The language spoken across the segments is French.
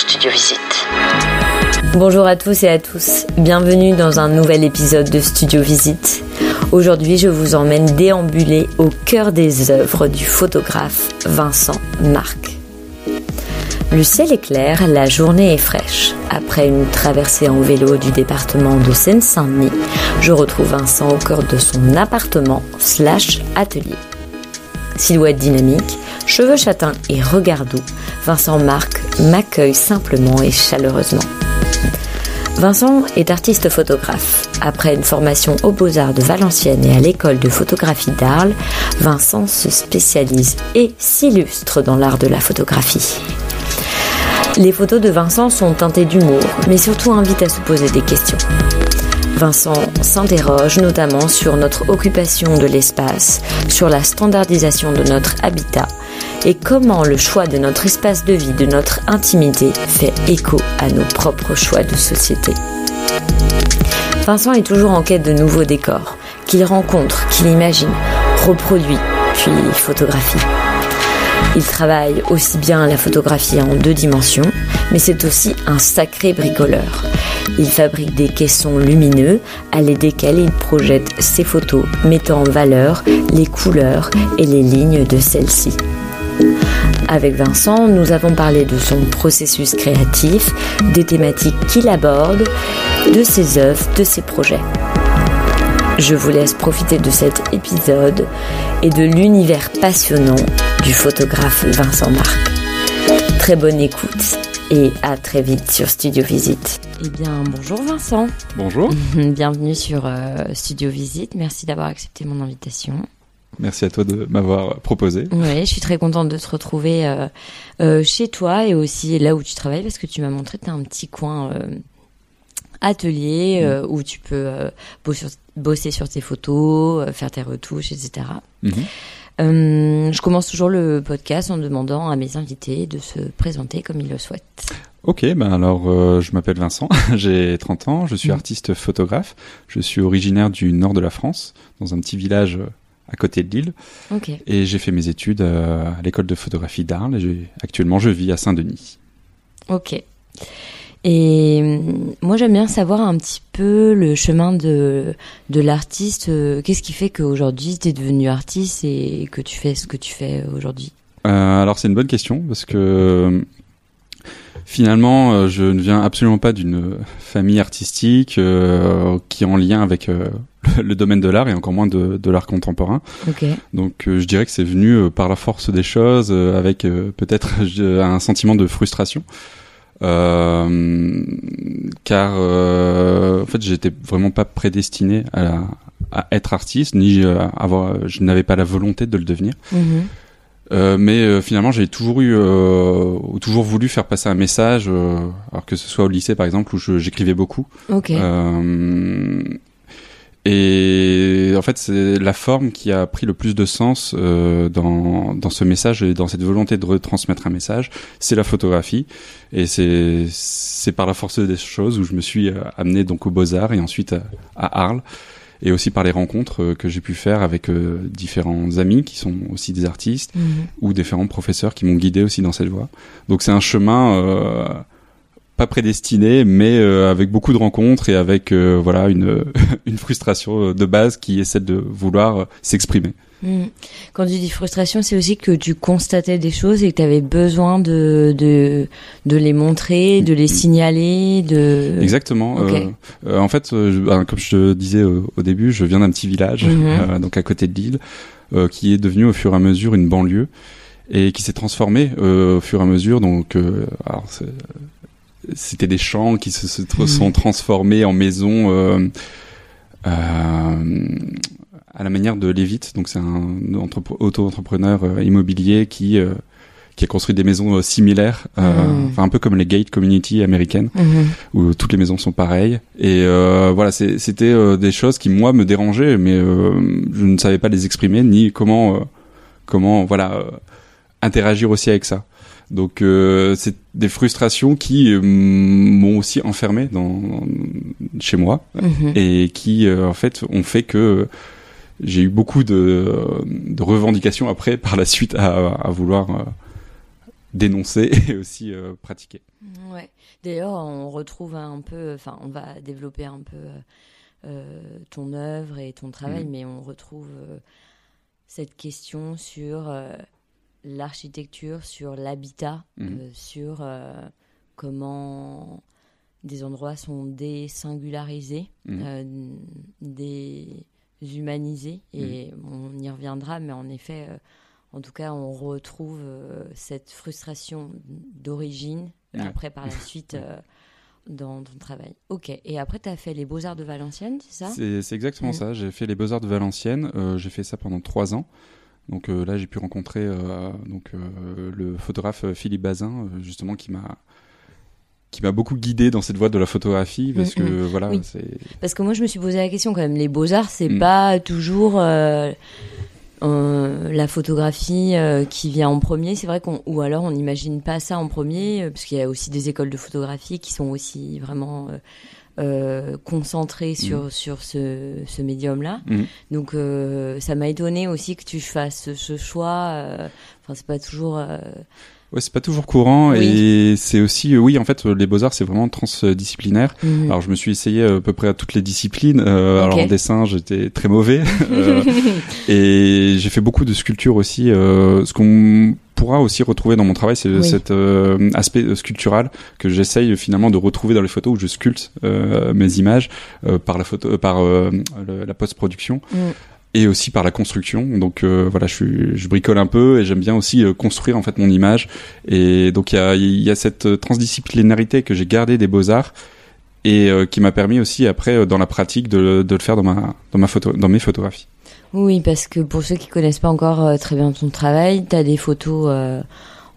Studio Visite. Bonjour à tous et à tous, bienvenue dans un nouvel épisode de Studio Visite. Aujourd'hui, je vous emmène déambuler au cœur des œuvres du photographe Vincent Marc. Le ciel est clair, la journée est fraîche. Après une traversée en vélo du département de Seine-Saint-Denis, je retrouve Vincent au cœur de son appartement slash atelier. Silhouette dynamique, cheveux châtains et regard doux, Vincent Marc m'accueille simplement et chaleureusement. Vincent est artiste photographe. Après une formation aux Beaux-Arts de Valenciennes et à l'école de photographie d'Arles, Vincent se spécialise et s'illustre dans l'art de la photographie. Les photos de Vincent sont teintées d'humour, mais surtout invitent à se poser des questions. Vincent s'interroge notamment sur notre occupation de l'espace, sur la standardisation de notre habitat et comment le choix de notre espace de vie, de notre intimité fait écho à nos propres choix de société. Vincent est toujours en quête de nouveaux décors, qu'il rencontre, qu'il imagine, reproduit, puis photographie. Il travaille aussi bien la photographie en deux dimensions, mais c'est aussi un sacré bricoleur. Il fabrique des caissons lumineux à l'aide desquels il projette ses photos, mettant en valeur les couleurs et les lignes de celles-ci. Avec Vincent, nous avons parlé de son processus créatif, des thématiques qu'il aborde, de ses œuvres, de ses projets. Je vous laisse profiter de cet épisode et de l'univers passionnant du photographe Vincent Marc. Très bonne écoute et à très vite sur Studio Visite. Eh bien, bonjour Vincent. Bonjour. Bienvenue sur euh, Studio Visite. Merci d'avoir accepté mon invitation. Merci à toi de m'avoir proposé. Oui, je suis très contente de te retrouver euh, euh, chez toi et aussi là où tu travailles parce que tu m'as montré que tu as un petit coin atelier mmh. où tu peux bosser, bosser, sur tes photos, faire tes retouches, etc. Mmh. Euh, je commence toujours le podcast en demandant à mes invités de se présenter comme ils le souhaitent. Ok, ben alors euh, je m'appelle Vincent, j'ai 30 ans, je suis mmh. artiste photographe, je suis originaire du nord de la France, dans un petit village à côté de Lille. Okay. Et j'ai fait mes études euh, à l'école de photographie d'Arles et actuellement je vis à Saint-Denis. Ok. Et hum, moi, j'aime bien savoir un petit peu le chemin de, de l'artiste. Euh, qu'est-ce qui fait qu'aujourd'hui, tu es devenu artiste et que tu fais ce que tu fais aujourd'hui? Euh, Alors, c'est une bonne question parce que finalement, euh, je ne viens absolument pas d'une famille artistique euh, qui est en lien avec euh, le domaine de l'art et encore moins de, de l'art contemporain. Okay. Donc, je dirais que c'est venu par la force des choses, avec peut-être un sentiment de frustration. Euh, car euh, en fait j'étais vraiment pas prédestiné à, à être artiste ni à avoir je n'avais pas la volonté de le devenir. Euh, mais euh, finalement, j'ai toujours eu, euh, toujours voulu faire passer un message, alors que ce soit au lycée par exemple où j'écrivais beaucoup. Okay. Et en fait, c'est la forme qui a pris le plus de sens dans, dans ce message et dans cette volonté de retransmettre un message, c'est la photographie. Et c'est c'est par la force des choses où je me suis amené donc aux Beaux Arts et ensuite à, à Arles et aussi par les rencontres que j'ai pu faire avec euh, différents amis qui sont aussi des artistes mm -hmm. ou différents professeurs qui m'ont guidé aussi dans cette voie. Donc c'est un chemin euh, pas prédestiné, mais euh, avec beaucoup de rencontres et avec euh, voilà une une frustration de base qui est celle de vouloir s'exprimer. Mm. Quand tu dis frustration, c'est aussi que tu constatais des choses et que tu avais besoin de, de, de les montrer, de les signaler, de... Exactement. Euh, euh, en fait, euh, je- ben, comme je te disais au, début, je viens d'un petit village, Mhm. euh, donc à côté de Lille, euh, qui est devenu au fur et à mesure une banlieue et qui s'est transformé euh, au fur et à mesure. Donc, euh, alors, c'était des champs qui se, Mhm. sont transformés en maisons. euh, euh, à la manière de Levitt, donc c'est un entrep- auto-entrepreneur euh, immobilier qui euh, qui a construit des maisons euh, similaires, euh, Mhm. enfin un peu comme les gate community américaines Mhm. où toutes les maisons sont pareilles. Et euh, voilà, c'était des choses qui moi me dérangeaient, mais je ne savais pas les exprimer ni comment comment voilà interagir aussi avec ça. Donc euh, c'est des frustrations qui euh, m'ont aussi enfermé dans chez moi Mhm. et qui euh, en fait ont fait que j'ai eu beaucoup de, de revendications après par la suite à, à vouloir euh, dénoncer et aussi euh, pratiquer. Ouais. D'ailleurs, on retrouve un peu, enfin, on va développer un peu euh, ton œuvre et ton travail, Mhm. mais on retrouve cette question sur euh, l'architecture, sur l'habitat, Mhm. euh, sur euh, comment des endroits sont désingularisés, Mhm. euh, déshumanisés, et on y reviendra, mais en effet, en tout cas, on retrouve cette frustration d'origine, après par la suite dans ton travail. Ok, et après, tu as fait les Beaux-Arts de Valenciennes, c'est ça? C'est exactement Mhm. ça. J'ai fait les Beaux-Arts de Valenciennes. j'ai fait ça pendant trois ans. Donc euh, là, j'ai pu rencontrer euh, donc euh, le photographe Philippe Bazin, justement, qui m'a qui m'a beaucoup guidé dans cette voie de la photographie parce Mhm. que voilà, Oui. c'est Parce que moi, je me suis posé la question quand même. Les beaux-arts, c'est Mm. pas toujours euh, euh, la photographie euh, qui vient en premier. C'est vrai qu'on ou alors on n'imagine pas ça en premier, parce qu'il y a aussi des écoles de photographie qui sont aussi vraiment euh, euh, concentrées sur sur ce, ce médium-là. Mhm. Donc euh, ça m'a étonné aussi que tu fasses ce, choix. euh, Enfin, c'est pas toujours. euh, ouais, c'est pas toujours courant Oui. et c'est aussi oui, en fait, les Beaux-Arts, c'est vraiment transdisciplinaire. mhm. Alors je me suis essayé à peu près à toutes les disciplines. Euh, Alors en dessin, j'étais très mauvais. Euh, et j'ai fait beaucoup de sculptures aussi. Euh, ce qu'on pourra aussi retrouver dans mon travail, c'est Oui. cet euh, aspect euh, sculptural que j'essaye finalement de retrouver dans les photos où je sculpte euh, mes images euh, par la photo, par le- la post-production. Mm. Et aussi par la construction. Donc voilà, je, suis, je bricole un peu et j'aime bien aussi construire en fait mon image. Et donc il y a, il y a cette transdisciplinarité que j'ai gardée des beaux arts et qui m'a permis aussi après dans la pratique de, de le faire dans ma dans ma photo dans mes photographies. Oui, parce que pour ceux qui connaissent pas encore euh, très bien ton travail, tu as des photos euh,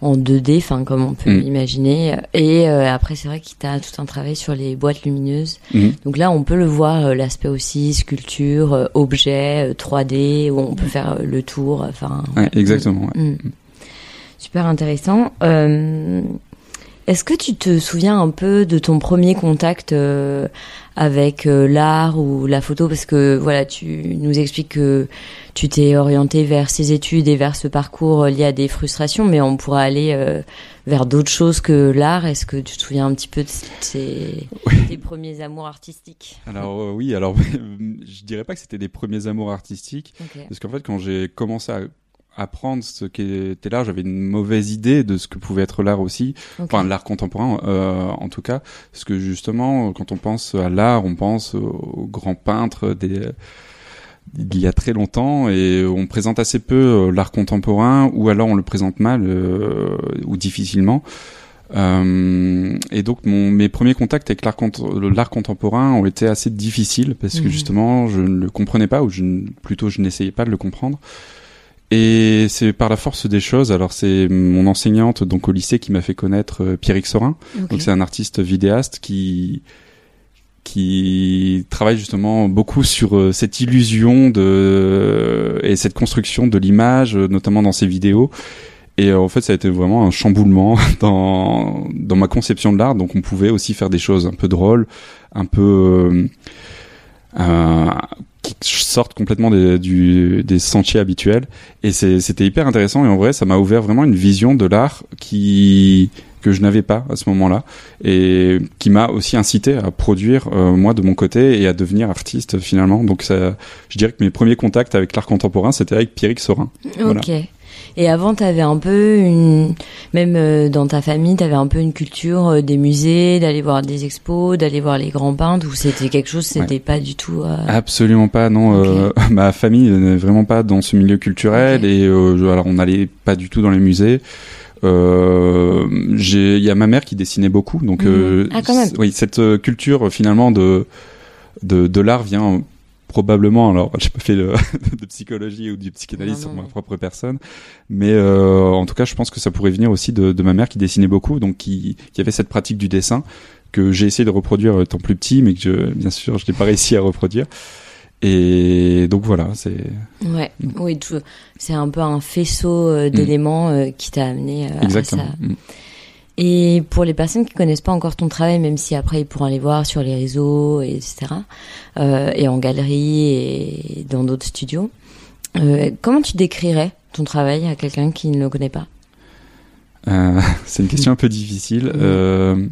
en 2D, enfin comme on peut Mm. l'imaginer, et euh, après c'est vrai qu'il t'a tout un travail sur les boîtes lumineuses. Mhm. Donc là, on peut le voir euh, l'aspect aussi sculpture, euh, objet, euh, 3D, où on peut faire le tour. Enfin, Ouais, exactement. ouais. Mm. Super intéressant. Est-ce que tu te souviens un peu de ton premier contact euh, avec euh, l'art ou la photo? Parce que voilà, tu nous expliques que tu t'es orienté vers ces études et vers ce parcours euh, lié à des frustrations, mais on pourrait aller euh, vers d'autres choses que l'art. Est-ce que tu te souviens un petit peu de tes, tes premiers amours artistiques? Alors oui, alors je dirais pas que c'était des premiers amours artistiques. Parce qu'en fait quand j'ai commencé à apprendre ce qu'était l'art, j'avais une mauvaise idée de ce que pouvait être l'art aussi, enfin l'art contemporain euh, en tout cas, parce que justement quand on pense à l'art, on pense aux grands peintres des il y a très longtemps et on présente assez peu euh, l'art contemporain ou alors on le présente mal euh, ou difficilement. Euh, et donc mon, mes premiers contacts avec l'art cont- l'art contemporain ont été assez difficiles parce que Mhm. justement je ne le comprenais pas ou je, plutôt je n'essayais pas de le comprendre. Et c'est par la force des choses. Alors c'est mon enseignante donc au lycée qui m'a fait connaître euh, Pierrick Sorin. Donc c'est un artiste vidéaste qui qui travaille justement beaucoup sur euh, cette illusion de et cette construction de l'image, euh, notamment dans ses vidéos. Et euh, en fait, ça a été vraiment un chamboulement dans dans ma conception de l'art. Donc on pouvait aussi faire des choses un peu drôles, un peu euh, euh, qui sortent complètement des, du, des sentiers habituels. Et c'était hyper intéressant. Et en vrai, ça m'a ouvert vraiment une vision de l'art qui que je n'avais pas à ce moment-là et qui m'a aussi incité à produire moi de mon côté et à devenir artiste finalement. Donc ça, je dirais que mes premiers contacts avec l'art contemporain c'était avec Pierrick Sorin. Ok. Et avant, tu avais un peu une, même euh, dans ta famille, tu avais un peu une culture euh, des musées, d'aller voir des expos, d'aller voir les grands peintres, ou c'était quelque chose, c'était pas du tout. Euh... Absolument pas, non. Euh, ma famille n'est vraiment pas dans ce milieu culturel et alors on n'allait pas du tout dans les musées. Il y a ma mère qui dessinait beaucoup, donc mmh. ah, quand même. oui, cette culture finalement de de, de l'art vient probablement, alors j'ai pas fait de, psychologie ou du psychanalyse sur ma propre personne, mais euh, en tout cas, je pense que ça pourrait venir aussi de, ma mère qui dessinait beaucoup, donc qui, qui avait cette pratique du dessin que j'ai essayé de reproduire étant plus petit, mais que je, bien sûr, je n'ai pas réussi à reproduire. Et donc voilà, c'est. Ouais, oui, c'est un peu un faisceau euh, d'éléments euh, qui t'a amené à ça. Mm. Et pour les personnes qui connaissent pas encore ton travail, même si après ils pourront aller voir sur les réseaux, etc., euh, et en galerie et dans d'autres studios, euh, comment tu décrirais ton travail à quelqu'un qui ne le connaît pas? Euh, C'est une question un peu difficile. Euh,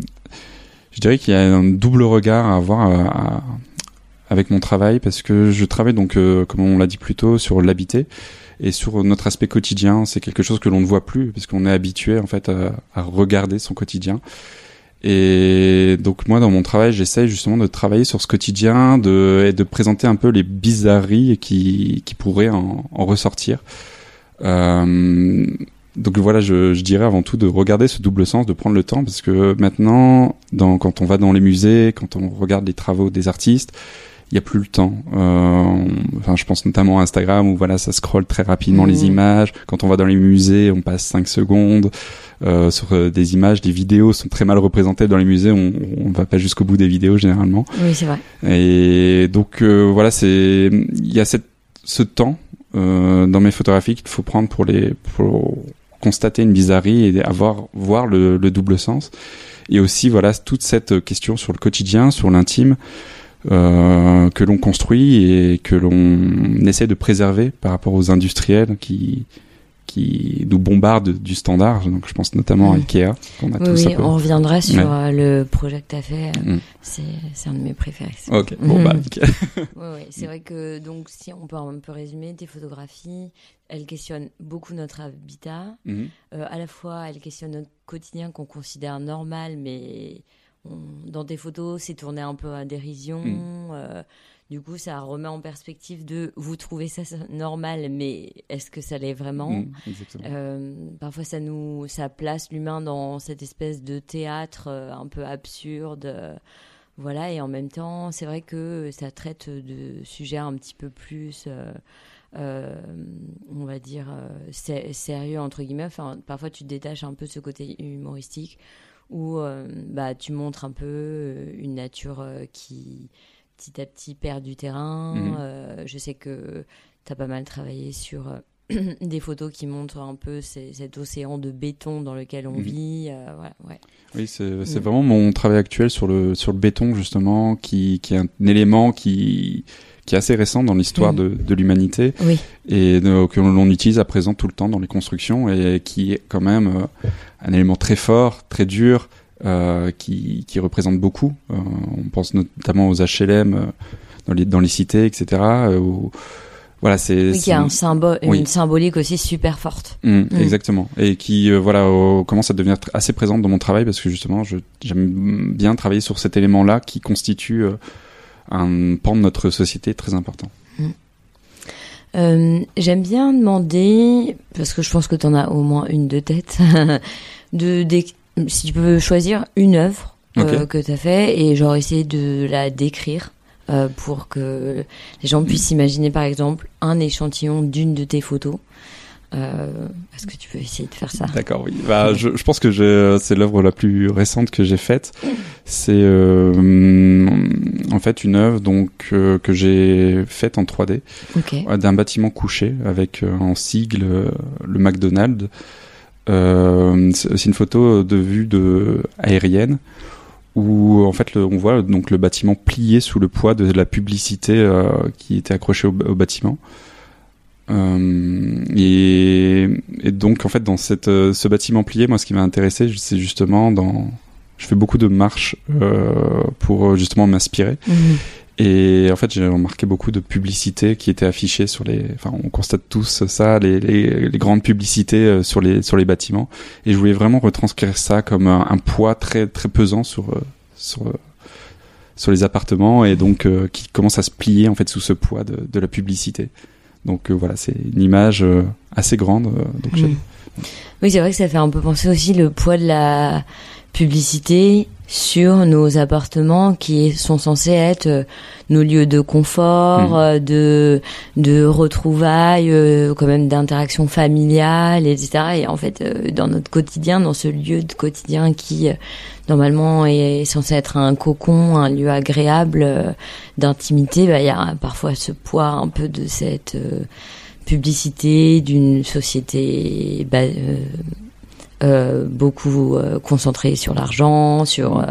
je dirais qu'il y a un double regard à avoir à, avec mon travail parce que je travaille donc, euh, comme on l'a dit plus tôt, sur l'habité et sur notre aspect quotidien. C'est quelque chose que l'on ne voit plus parce qu'on est habitué en fait à, regarder son quotidien. Et donc moi dans mon travail, j'essaye justement de travailler sur ce quotidien, de et de présenter un peu les bizarreries qui qui pourraient en, en ressortir. Euh, donc voilà, je, je, dirais avant tout de regarder ce double sens, de prendre le temps, parce que maintenant, dans, quand on va dans les musées, quand on regarde les travaux des artistes, il y a plus le temps. Euh, enfin, je pense notamment à Instagram où voilà, ça scrolle très rapidement les mmh. images. Quand on va dans les musées, on passe 5 secondes euh, sur euh, des images, des vidéos sont très mal représentées dans les musées. On, on va pas jusqu'au bout des vidéos généralement. Oui, c'est vrai. Et donc euh, voilà, c'est il y a cette, ce temps euh, dans mes photographies qu'il faut prendre pour les pour constater une bizarrerie et avoir voir le, le double sens. Et aussi voilà toute cette question sur le quotidien, sur l'intime. Euh, que l'on construit et que l'on essaie de préserver par rapport aux industriels qui qui nous bombardent du standard. Donc je pense notamment à Ikea. On a oui, oui on reviendra sur euh, le projet que tu as fait. Mm. C'est un de mes préférés. Ok, bon bah oui, oui. C'est vrai que donc si on peut un peu résumer, tes photographies, elles questionnent beaucoup notre habitat. Euh, à la fois, elles questionnent notre quotidien qu'on considère normal, mais dans des photos, c'est tourné un peu à dérision. Mm. Euh, du coup, ça remet en perspective de vous trouvez ça normal, mais est-ce que ça l'est vraiment mm, euh, Parfois, ça nous, ça place l'humain dans cette espèce de théâtre euh, un peu absurde. voilà, et en même temps, c'est vrai que ça traite de sujets un petit peu plus. on va dire sérieux entre guillemets. Enfin, parfois tu te détaches un peu de ce côté humoristique où euh, bah, tu montres un peu euh, une nature euh, qui petit à petit perd du terrain. Mhm. je sais que tu as pas mal travaillé sur des photos qui montrent un peu cet océan de béton dans lequel on mhm. vit. ouais. Oui, c'est mm. vraiment mon travail actuel sur le, sur le béton, justement, qui, qui est un élément qui, qui est assez récent dans l'histoire de, de l'humanité oui. et que l'on utilise à présent tout le temps dans les constructions et qui est quand même un élément très fort, très dur, euh, qui, qui représente beaucoup. Euh, on pense notamment aux HLM euh, dans les dans les cités, etc. Où, voilà, c'est. Oui, y a un symbole, une symbolique aussi super forte. Mmh, mmh. Exactement, et qui voilà commence à devenir assez présente dans mon travail parce que justement, j'aime bien travailler sur cet élément-là qui constitue un pan de notre société très important. Mmh. Euh, J'aime bien demander, parce que je pense que tu en as au moins une de tête, de, si tu peux choisir une œuvre euh, que tu as fait et genre essayer de la décrire euh, pour que les gens puissent imaginer par exemple un échantillon d'une de tes photos. Est-ce que tu peux essayer de faire ça? D'accord, oui. Bah, je, je pense que c'est l'œuvre la plus récente que j'ai faite. C'est euh, en fait une œuvre donc euh, que j'ai faite en 3D d'un bâtiment couché avec euh, en sigle le McDonald's. c'est une photo de vue de aérienne où en fait le, on voit donc le bâtiment plié sous le poids de la publicité qui était accrochée au, au bâtiment. Euh, et, et donc en fait dans cette euh, ce bâtiment plié, moi ce qui m'a intéressé, c'est justement dans je fais beaucoup de marches euh, pour euh, justement m'inspirer. Mhm. Et en fait, j'ai remarqué beaucoup de publicités qui étaient affichées sur les. Enfin, on constate tous ça, les, les, les grandes publicités euh, sur les sur les bâtiments. Et je voulais vraiment retranscrire ça comme un, un poids très très pesant sur sur sur les appartements et donc euh, qui commence à se plier en fait sous ce poids de, de la publicité. Donc euh, voilà, c'est une image euh, assez grande. donc Mhm. Oui, c'est vrai que ça fait un peu penser aussi le poids de la publicité sur nos appartements qui sont censés être euh, nos lieux de confort, Mhm. euh, de de retrouvailles, euh, quand même d'interaction familiale, etc. Et en fait, dans notre quotidien, dans ce lieu de quotidien qui normalement est censé être un cocon, un lieu agréable d'intimité, bah, il y a parfois ce poids un peu de cette publicité d'une société bah, euh, euh, beaucoup euh, concentrée sur l'argent, sur euh,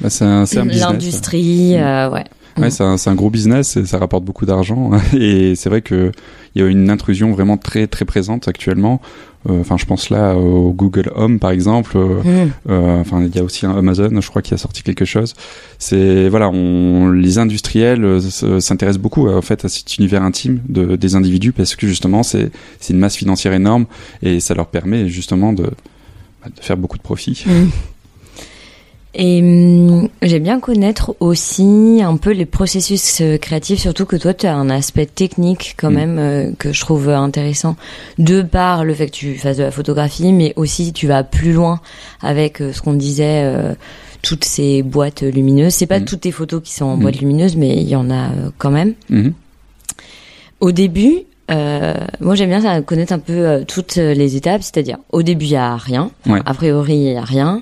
bah, l'industrie, ouais. Ouais, c'est un, un gros business et ça rapporte beaucoup d'argent. Et c'est vrai que il y a une intrusion vraiment très très présente actuellement. Euh, Enfin, je pense là au Google Home par exemple. Euh, Mm. euh, Enfin, il y a aussi un Amazon, je crois, qui a sorti quelque chose. C'est voilà, on, les industriels s'intéressent beaucoup en fait à cet univers intime de, des individus parce que justement c'est une masse financière énorme et ça leur permet justement de, bah, de faire beaucoup de profits. Mm. Et hum, j'aime bien connaître aussi un peu les processus euh, créatifs, surtout que toi tu as un aspect technique quand Mm. même euh, que je trouve intéressant, de par le fait que tu fasses de la photographie, mais aussi tu vas plus loin avec euh, ce qu'on disait, euh, toutes ces boîtes lumineuses. C'est pas Mm. toutes tes photos qui sont en Mm. boîte lumineuse, mais il y en a euh, quand même. Mhm. Au début, euh, moi j'aime bien ça, connaître un peu euh, toutes les étapes, c'est-à-dire au début il y a rien, Ouais. a priori il y a rien, euh,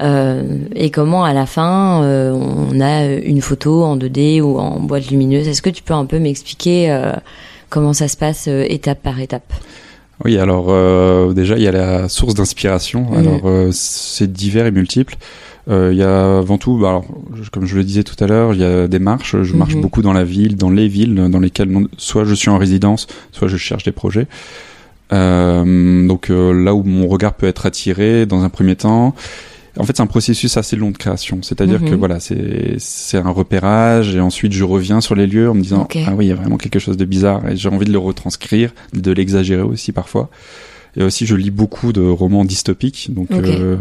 et comment à la fin euh, on a une photo en 2D ou en boîte lumineuse. Est-ce que tu peux un peu m'expliquer euh, comment ça se passe euh, étape par étape? Oui, alors euh, déjà il y a la source d'inspiration. Alors euh, c'est divers et multiple. Euh, Il y a avant tout, bah, alors, je- comme je le disais tout à l'heure, il y a des marches. Je marche Mhm. beaucoup dans la ville, dans les villes dans lesquelles non- soit je suis en résidence, soit je cherche des projets. Euh, donc euh, là où mon regard peut être attiré dans un premier temps. En fait, c'est un processus assez long de création. C'est-à-dire Mhm. que voilà, c'est c'est un repérage et ensuite je reviens sur les lieux en me disant ah oui, il y a vraiment quelque chose de bizarre et j'ai envie de le retranscrire, de l'exagérer aussi parfois. Et aussi, je lis beaucoup de romans dystopiques, donc euh,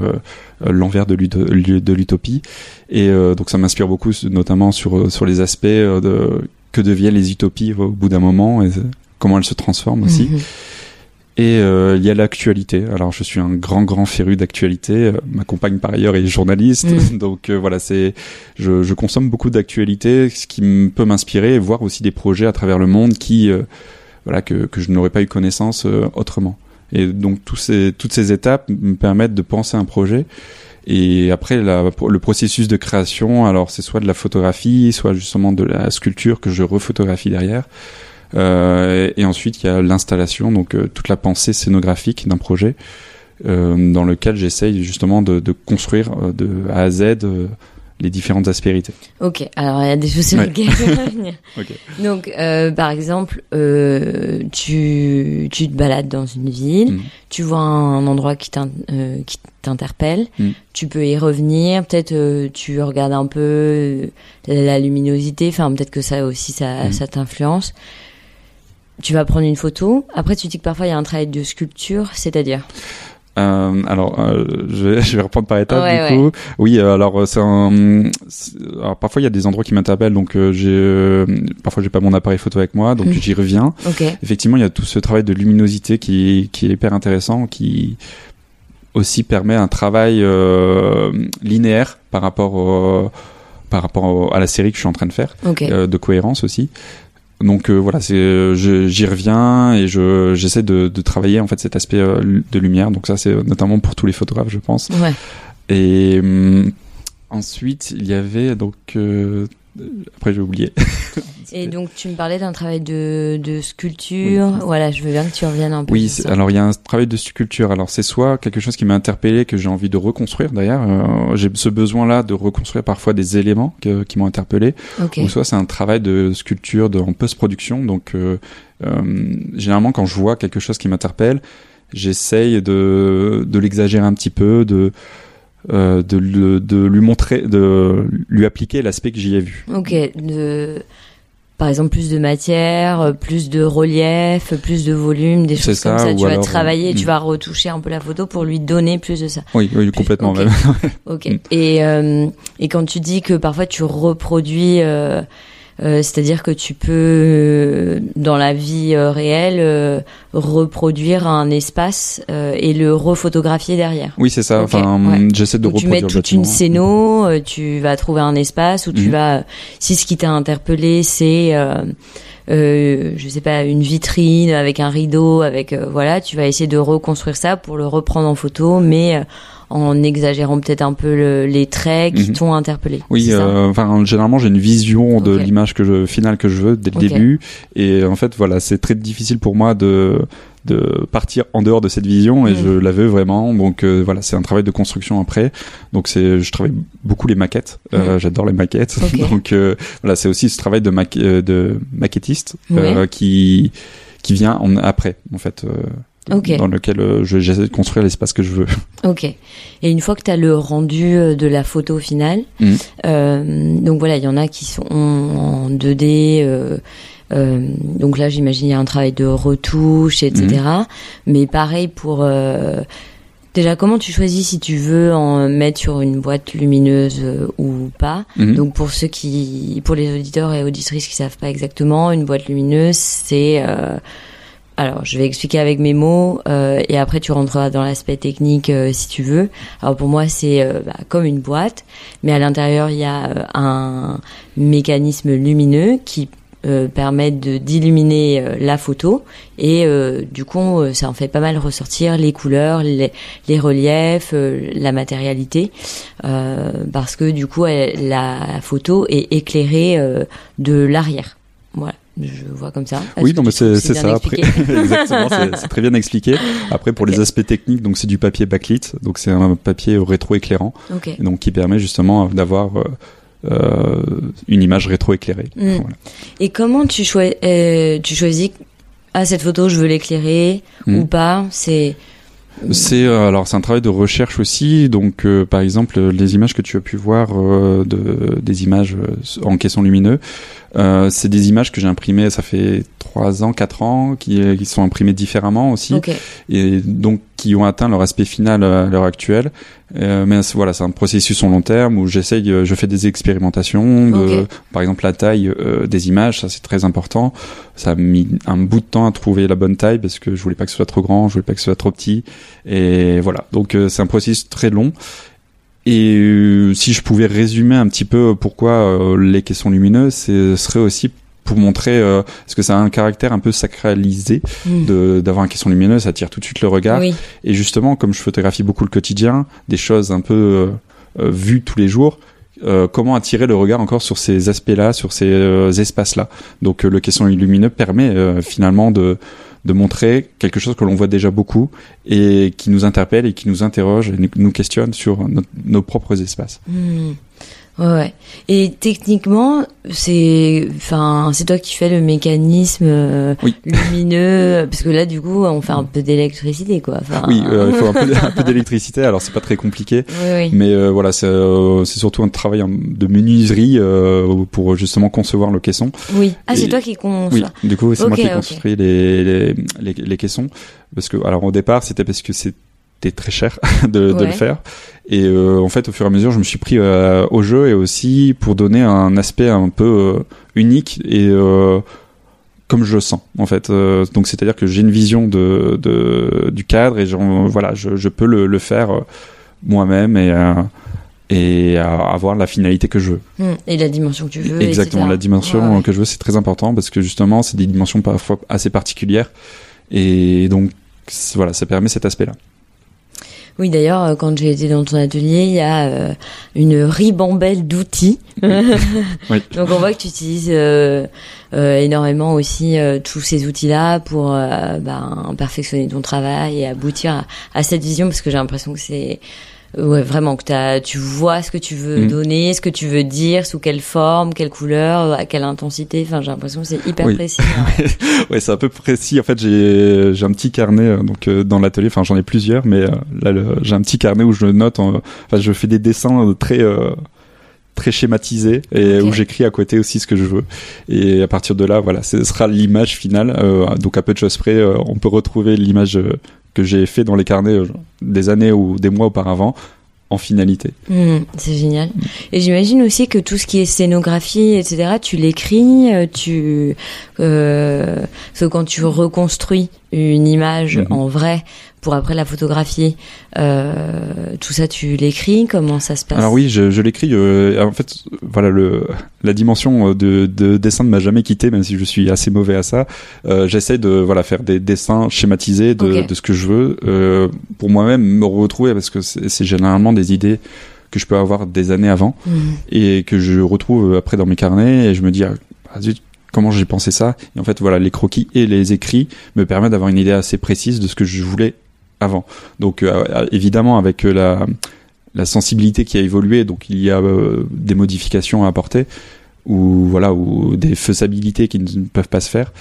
euh, l'envers de l'uto- de l'utopie. Et euh, donc, ça m'inspire beaucoup, notamment sur euh, sur les aspects de que deviennent les utopies au bout d'un moment et comment elles se transforment aussi. Mhm. Et euh, il y a l'actualité. Alors, je suis un grand, grand féru d'actualité. Euh, Ma compagne, par ailleurs, est journaliste. Mm. Donc, euh, voilà, c'est, je, je consomme beaucoup d'actualité, ce qui peut m'inspirer et voir aussi des projets à travers le monde qui, euh, voilà, que, que je n'aurais pas eu connaissance euh, autrement. Et donc, tous ces, toutes ces étapes me permettent de penser un projet. Et après, la, le processus de création, alors c'est soit de la photographie, soit justement de la sculpture que je refotographie derrière. Euh, et ensuite, il y a l'installation, donc euh, toute la pensée scénographique d'un projet, euh, dans lequel j'essaye justement de, de construire de A à Z les différentes aspérités. Ok, alors il y a des choses sur Ouais. lesquelles je vais revenir. Donc, euh, par exemple, euh, tu, tu te balades dans une ville, Mhm. tu vois un endroit qui t'in- euh, qui t'interpelle, Mhm. tu peux y revenir, peut-être tu regardes un peu la luminosité, enfin peut-être que ça aussi ça, ça t'influence. Tu vas prendre une photo, après tu dis que parfois il y a un travail de sculpture, c'est-à-dire? Euh, alors, euh, je, vais, je vais reprendre par étapes Ouais, du coup. Oui, euh, alors c'est un. Alors parfois il y a des endroits qui m'interpellent, donc j'ai. parfois j'ai pas mon appareil photo avec moi, donc Mhm. j'y reviens. Ok. Effectivement, il y a tout ce travail de luminosité qui, qui est hyper intéressant, qui aussi permet un travail linéaire par rapport au, par rapport au- à la série que je suis en train de faire, Ok. euh, de cohérence aussi. Donc euh, voilà, c'est je- j'y reviens et je j'essaie de, de travailler en fait cet aspect euh, de lumière. Donc ça c'est notamment pour tous les photographes, je pense. Ouais. Et hum, ensuite il y avait donc euh, après j'ai oublié. Et donc tu me parlais d'un travail de, de sculpture. Voilà, je veux bien que tu reviennes un peu. Oui, alors il y a un travail de sculpture. Alors c'est soit quelque chose qui m'a interpellé, que j'ai envie de reconstruire d'ailleurs. Euh, j'ai ce besoin-là de reconstruire parfois des éléments que- qui m'ont interpellé. Ok. Ou soit c'est un travail de sculpture de, en post-production. Donc euh, euh, généralement quand je vois quelque chose qui m'interpelle, j'essaye de, de l'exagérer un petit peu, de euh, de, le- de lui montrer, de lui appliquer l'aspect que j'y ai vu. Ok, de par exemple plus de matière, plus de relief, plus de volume, des choses comme ça, Tu vas travailler, euh, tu mm. vas retoucher un peu la photo pour lui donner plus de ça. Oui, oui, complètement. ok. même. Ok. Mm. Et euh, et quand tu dis que parfois tu reproduis, c'est-à-dire que tu peux euh, dans la vie euh, réelle euh, reproduire un espace euh, et le refotographier derrière. Oui, c'est ça. Enfin, ouais. j'essaie de Donc tu mets reproduire toute une scéno, euh, tu vas trouver un espace où tu Mhm. vas, si ce qui t'a interpellé c'est, euh, euh, je sais pas, une vitrine avec un rideau, avec euh, voilà, tu vas essayer de reconstruire ça pour le reprendre en photo, mais euh, en exagérant peut-être un peu le- les traits qui Mhm. t'ont interpellé. Oui, euh, enfin généralement j'ai une vision de l'image que je finale que je veux dès le début et en fait voilà c'est très difficile pour moi de de partir en dehors de cette vision et Mm. je la veux vraiment donc euh, voilà c'est un travail de construction après donc c'est je travaille beaucoup les maquettes Euh, j'adore les maquettes Mm. Donc euh, voilà c'est aussi ce travail de euh, de maquettiste euh, Ouais. qui qui vient en, après en fait euh, Ok. dans lequel euh, je- j'essaie de construire l'espace que je veux Ok. Et une fois que tu as le rendu euh, de la photo finale, Mhm. euh, donc voilà, il y en a qui sont en 2D. Euh, euh, donc là, j'imagine il y a un travail de retouche, etc. Mais pareil pour euh, déjà comment tu choisis si tu veux en mettre sur une boîte lumineuse euh, ou pas. Mhm. Donc pour ceux qui, pour les auditeurs et auditrices qui savent pas exactement, une boîte lumineuse, c'est euh, alors, je vais expliquer avec mes mots euh, et après tu rentreras dans l'aspect technique euh, si tu veux. Alors pour moi, c'est euh, bah, comme une boîte, mais à l'intérieur il y a euh, un mécanisme lumineux qui euh, permet de d'illuminer la photo et du coup ça en fait pas mal ressortir les couleurs, les, les reliefs, la matérialité parce que du coup la photo est éclairée de l'arrière. Voilà, je vois comme ça. Oui, non, mais c'est ça. Après, exactement, c'est- très bien expliqué. Après, pour les aspects techniques, donc c'est du papier backlit, donc c'est un papier rétro-éclairant, Ok. et donc qui permet justement d'avoir euh, euh, une image rétro-éclairée. Mm. Voilà. Et comment tu, choi- euh, tu choisis ah cette photo je veux l'éclairer Mm. ou pas? C'est C'est euh, alors c'est un travail de recherche aussi. Donc euh, par exemple les images que tu as pu voir euh, de des images euh, en caisson lumineux, euh, c'est des images que j'ai imprimées. Ça fait trois ans, quatre ans, qui, euh, qui sont imprimées différemment aussi. ok. et donc qui ont atteint leur aspect final à l'heure actuelle. Euh, mais voilà, c'est un processus en long terme où j'essaye, euh, je fais des expérimentations, de, par exemple la taille euh, des images, ça c'est très important. Ça a mis un bout de temps à trouver la bonne taille parce que je voulais pas que ce soit trop grand, je voulais pas que ce soit trop petit, et voilà. Donc euh, c'est un processus très long. Et si je pouvais résumer un petit peu pourquoi les caissons lumineux, ce serait aussi pour montrer euh, parce que ça a un caractère un peu sacralisé Mm. de d'avoir un caisson lumineux, ça attire tout de suite le regard. Oui. Et justement, comme je photographie beaucoup le quotidien, des choses un peu euh, euh, vues tous les jours, euh, comment attirer le regard encore sur ces aspects-là, sur ces euh, espaces-là? Donc euh, le caisson lumineux permet euh, finalement de de montrer quelque chose que l'on voit déjà beaucoup et qui nous interpelle et qui nous interroge et nous- questionne sur nos propres espaces. Hmm. Ouais, ouais. Et techniquement, c'est, enfin, c'est toi qui fais le mécanisme euh, Oui. lumineux, parce que là, du coup, on fait un peu d'électricité, quoi. Enfin, Oui, euh, il faut un peu, d'électricité, alors c'est pas très compliqué. oui, oui. Mais euh, voilà, c'est euh, c'est surtout un travail hein, de menuiserie euh, pour justement concevoir le caisson. Oui. Ah, c'est toi qui conçois. Oui, du coup, c'est moi qui ai ok. construit les, les, les, les caissons. Parce que, alors au départ, c'était parce que c'était très cher de, le faire. Et euh, en fait, au fur et à mesure, je me suis pris euh, au jeu et aussi pour donner un aspect un peu euh, unique et euh, comme je le sens en fait. Euh, donc c'est-à-dire que j'ai une vision de, de du cadre et genre, voilà, je, je peux le, le faire moi-même et euh, et avoir la finalité que je veux. Hmm. Et la dimension que tu veux. Exactement, etc. la dimension Ouais, que je veux, c'est très important parce que justement, c'est des dimensions parfois assez particulières et donc voilà, ça permet cet aspect-là. Oui, d'ailleurs, euh, quand j'ai été dans ton atelier, il y a euh, une ribambelle d'outils. Oui. Donc on voit que tu utilises euh, euh, énormément aussi euh, tous ces outils-là pour euh, ben, perfectionner ton travail et aboutir à, à cette vision, parce que j'ai l'impression que c'est Ouais, vraiment que t'as, tu vois ce que tu veux Mm. donner, ce que tu veux dire, sous quelle forme, quelle couleur, à quelle intensité. Enfin, j'ai l'impression que c'est hyper Oui. précis. hein. ouais, c'est un peu précis. En fait, j'ai j'ai un petit carnet euh, donc euh, dans l'atelier. Enfin, j'en ai plusieurs, mais euh, là, j'ai un petit carnet où je note. en- Enfin, je fais des dessins très euh, très schématisés et où j'écris à côté aussi ce que je veux. Et à partir de là, voilà, ce sera l'image finale. Euh, donc à peu de choses près, euh, on peut retrouver l'image que j'ai fait dans les carnets euh, des années ou des mois auparavant en finalité. Hmm, c'est génial. Et j'imagine aussi que tout ce qui est scénographie, etc., tu l'écris, euh, tu, euh, parce que quand tu reconstruis une image Mhm. en vrai pour après la photographier, euh, tout ça tu l'écris. Comment ça se passe? Alors oui, je, je l'écris. euh, en fait, voilà, le, la dimension euh, de, de dessin ne m'a jamais quitté, même si je suis assez mauvais à ça. Euh, J'essaie de voilà faire des dessins schématisés de, de ce que je veux euh, pour moi-même me retrouver parce que c'est généralement des idées que je peux avoir des années avant Hmm. et que je retrouve après dans mes carnets et je me dis ah, ah, zut, comment j'ai pensé ça? Et en fait voilà les croquis et les écrits me permettent d'avoir une idée assez précise de ce que je voulais avant donc euh, évidemment avec euh, la la sensibilité qui a évolué donc il y a euh, des modifications à apporter ou voilà ou des faisabilités qui ne peuvent pas se faire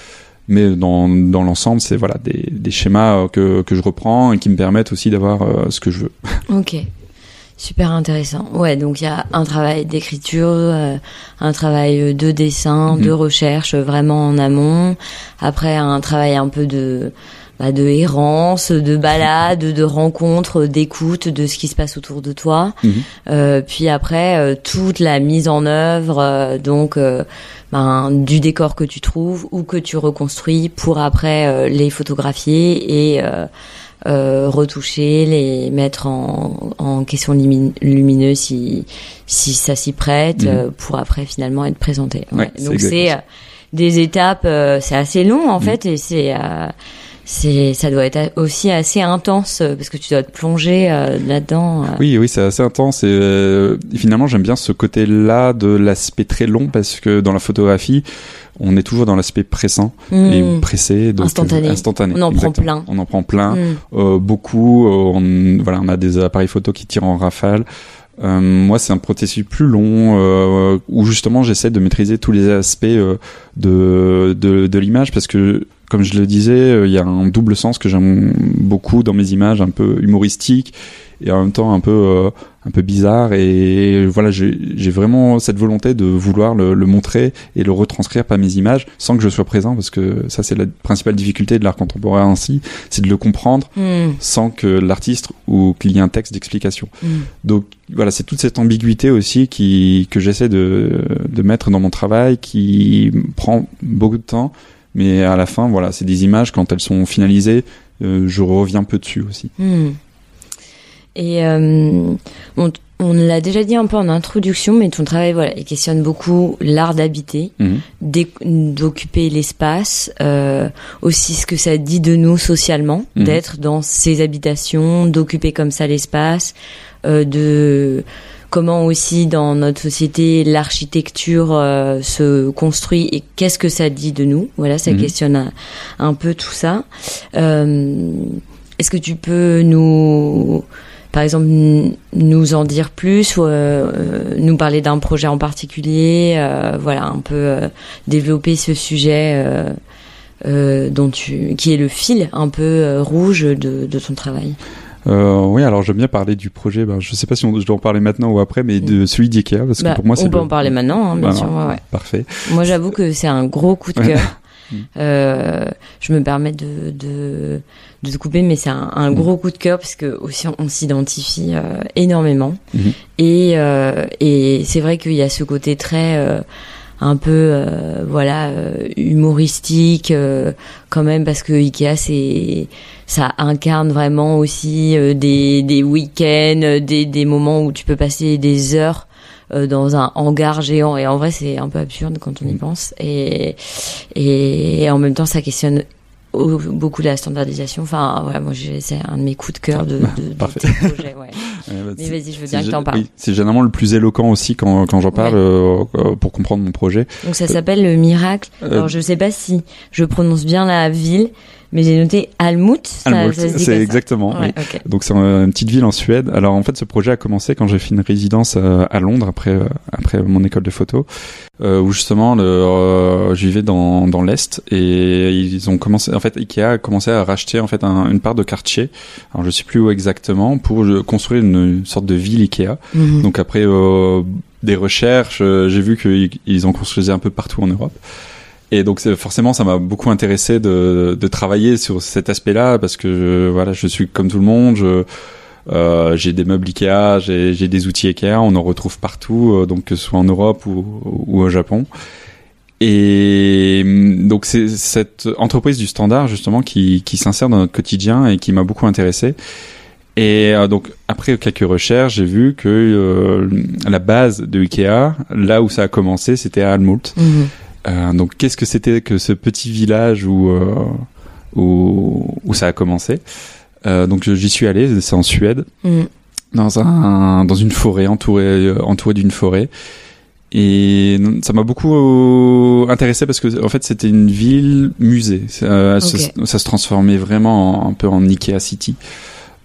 mais dans, dans l'ensemble c'est voilà des, des schémas euh, que, que je reprends et qui me permettent aussi d'avoir euh, ce que je veux Ok. Super intéressant. Ouais, donc il y a un travail d'écriture, euh, un travail euh, de dessin, Mhm. de recherche, euh, vraiment en amont. Après, un travail un peu de bah, de errance, de balade, de rencontre, d'écoute de ce qui se passe autour de toi. Mhm. Euh, puis après, euh, toute la mise en œuvre, euh, donc euh, ben, du décor que tu trouves ou que tu reconstruis pour après les photographier et retoucher, les mettre en, en question lumi- lumineuse si, si ça s'y prête, Mhm. pour après finalement être présenté. Ouais, Donc c'est des étapes, euh, c'est assez long en Mhm. fait et c'est euh, c'est ça doit être aussi assez intense euh, parce que tu dois te plonger euh, là-dedans. euh. Oui, oui, c'est assez intense et, euh, finalement j'aime bien ce côté-là de l'aspect très long parce que dans la photographie, on est toujours dans l'aspect pressant et Mhm. pressé, donc Instantané. instantané. On en prend plein. On en prend plein, euh, beaucoup. on, voilà, on a des appareils photo qui tirent en rafale. Moi, c'est un processus plus long où justement j'essaie de maîtriser tous les aspects de, de, de l'image parce que, comme je le disais, euh, il y a un double sens que j'aime beaucoup dans mes images, un peu humoristique et en même temps un peu euh, un peu bizarre et voilà j'ai vraiment cette volonté de vouloir le, le montrer et le retranscrire par mes images sans que je sois présent parce que ça c'est la principale difficulté de l'art contemporain ainsi c'est de le comprendre Mhm. sans que l'artiste ou qu'il y ait un texte d'explication. Mhm. Donc voilà, c'est toute cette ambiguïté aussi qui que j'essaie de, de mettre dans mon travail, qui prend beaucoup de temps, mais à la fin, voilà, c'est des images quand elles sont finalisées, euh, je reviens peu dessus aussi. Hmm. Et euh, on, l'a déjà dit un peu en introduction, mais ton travail, voilà, il questionne beaucoup l'art d'habiter, Mhm. d'occuper l'espace, euh, aussi ce que ça dit de nous socialement, Mhm. d'être dans ces habitations, d'occuper comme ça l'espace, euh, de comment aussi dans notre société l'architecture euh, se construit et qu'est-ce que ça dit de nous? Voilà, ça Mhm. questionne un, un peu tout ça. Euh, Est-ce que tu peux nous, par exemple, nous en dire plus ou euh, nous parler d'un projet en particulier euh, Voilà, un peu euh, développer ce sujet dont tu, qui est le fil un peu rouge de, de ton travail? Euh, oui, alors j'aime bien parler du projet. Ben, je sais pas si on, je dois en parler maintenant ou après, mais de celui d'Ikea parce que Bah, pour moi c'est on peut le- en parler maintenant, hein, bien sûr. ouais, ouais. Parfait. Moi, j'avoue que c'est un gros coup de cœur. Mm. Euh, je me permets de, de, de te couper, mais c'est un, un Mm. gros coup de cœur parce que aussi on s'identifie euh, énormément. Mhm. Et, euh, et c'est vrai qu'il y a ce côté très euh, un peu euh, voilà euh, humoristique euh, quand même parce que Ikea c'est ça incarne vraiment aussi euh, des, des week-ends, euh, des, des moments où tu peux passer des heures euh, dans un hangar géant et en vrai c'est un peu absurde quand on y Mm. pense et, et en même temps ça questionne au- beaucoup la standardisation enfin voilà moi c'est un de mes coups de cœur de, de, de Parfait. tes projets ouais. Euh, bah, mais vas-y je veux bien que t'en parles oui, c'est généralement le plus éloquent aussi quand, quand j'en parle Ouais. euh, euh, pour comprendre mon projet. donc ça s'appelle le miracle Euh, alors je sais pas si je prononce bien la ville Mais j'ai noté Almut. c'est exactement. oui. Donc c'est une petite ville en Suède. Alors en fait ce projet a commencé quand j'ai fait une résidence euh, à Londres après euh, après mon école de photo euh, où justement le, je vivais dans dans l'est et ils ont commencé en fait Ikea a commencé à racheter en fait un- une part de quartier. Alors je sais plus où exactement pour construire une, une sorte de ville Ikea. Mhm. Donc après euh, des recherches, j'ai vu qu'ils ils en construisaient un peu partout en Europe. Et donc forcément, ça m'a beaucoup intéressé de, travailler sur cet aspect-là parce que je, voilà, je suis comme tout le monde. Euh, j'ai des meubles Ikea, j'ai, des outils Ikea, on en retrouve partout, euh, donc que ce soit en Europe ou, au Japon. Et hum, donc c'est cette entreprise du standard justement qui, s'insère dans notre quotidien et qui m'a beaucoup intéressé. Et euh, donc après quelques recherches, j'ai vu que la base de Ikea, là où ça a commencé, c'était à Almult. Mhm. Euh, donc qu'est-ce que c'était que ce petit village où euh, où, où ça a commencé Euh, Donc j'y suis allé, c'est en Suède, Mhm. dans un dans une forêt entourée entourée d'une forêt. Et ça m'a beaucoup intéressé parce que en fait c'était une ville musée. Ça, se transformait vraiment en- un peu en Ikea City.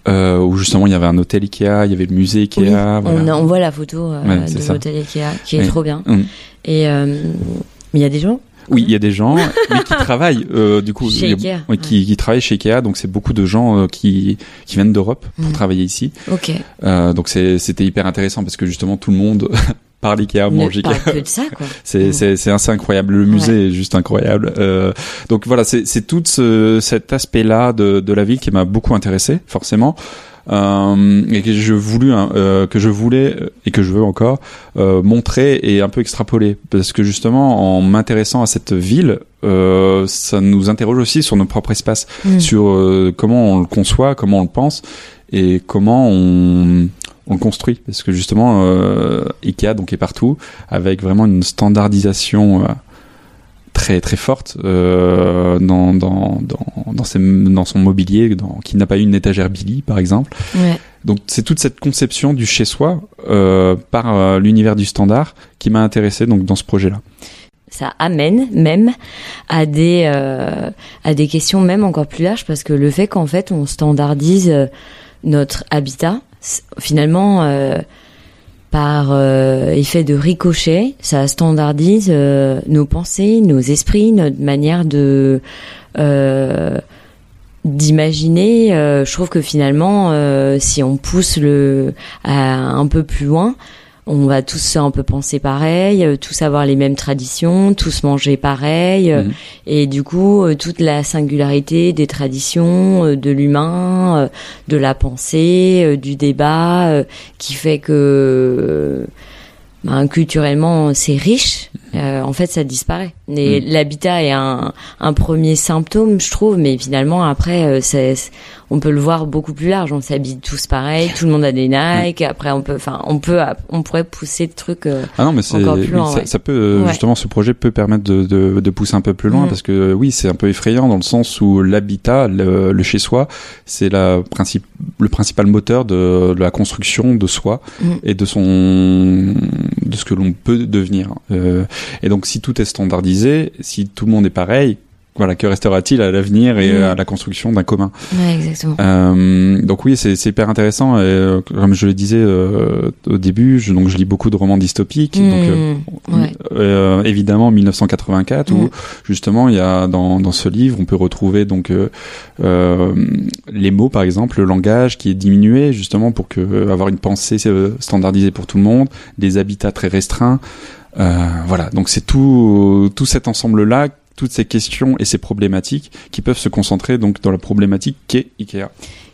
Euh, où justement il y avait un hôtel Ikea, il y avait le musée Ikea. Oui, voilà. on, on voit la photo euh, Ouais, de l'hôtel Ikea qui est trop bien. Mm. Et euh, mais il y a des gens Oui, il y a des gens mais qui travaillent euh, du coup Chez Ikea, ouais, qui, qui travaillent chez Ikea, donc c'est beaucoup de gens euh, qui qui viennent d'Europe pour Mhm. travailler ici. Ok. Euh, donc c'était hyper intéressant parce que justement tout le monde parle Ikea, mange Ikea. parle que de ça, quoi. C'est Mm. c'est assez incroyable. Le musée est juste incroyable. Euh, donc voilà, c'est c'est tout ce, cet aspect-là de de la ville qui m'a beaucoup intéressé, forcément. Euh, et que je voulu hein, euh, que je voulais euh, et que je veux encore euh, montrer et un peu extrapoler parce que justement en m'intéressant à cette ville ça nous interroge aussi sur nos propres espaces Mm. sur comment on le conçoit comment on le pense et comment on on le construit parce que justement euh, Ikea donc est partout avec vraiment une standardisation très très forte euh, dans dans dans dans, ses- dans son mobilier dans, qui n'a pas eu une étagère Billy par exemple Ouais. donc c'est toute cette conception du chez soi euh, par euh, l'univers du standard qui m'a intéressé donc dans ce projet là ça amène même à des à des questions même encore plus larges parce que le fait qu'en fait on standardise notre habitat finalement par euh, effet de ricochet ça standardise euh, nos pensées nos esprits notre manière de euh, d'imaginer. Je trouve que finalement si on pousse le un peu plus loin on va tous un peu penser pareil, euh, tous avoir les mêmes traditions, tous manger pareil, euh, Mhm. et du coup euh, toute la singularité des traditions, de l'humain, de la pensée, du débat, qui fait que ben, culturellement c'est riche. Euh, en fait, ça disparaît. Et Mhm. l'habitat est un, un premier symptôme, je trouve, mais finalement après, euh, on peut le voir beaucoup plus large. On s'habille tous pareil, tout le monde a des Nike. Après, on peut, enfin, on peut, on pourrait pousser le truc. euh, ah non mais c'est Encore plus loin, ça, ouais. ça peut euh, Ouais. justement ce projet peut permettre de, de, de pousser un peu plus loin Mhm. parce que euh, oui c'est un peu effrayant dans le sens où l'habitat le, le chez soi c'est la principe le principal moteur de, de la construction de soi et de son de ce que l'on peut devenir Euh, et donc si tout est standardisé si tout le monde est pareil voilà que restera-t-il à l'avenir et Mhm. à la construction d'un commun? Ouais, exactement. Euh, donc oui, c'est hyper intéressant. Et, euh, comme je le disais euh, au début, je, donc je lis beaucoup de romans dystopiques. Donc euh, Mmh, ouais. euh, évidemment 1984 où Mm. justement il y a dans, dans ce livre on peut retrouver donc euh, euh, les mots par exemple le langage qui est diminué justement pour que euh, avoir une pensée euh, standardisée pour tout le monde des habitats très restreints euh, voilà donc c'est tout tout cet ensemble là toutes ces questions et ces problématiques qui peuvent se concentrer donc dans la problématique qu'est Ikea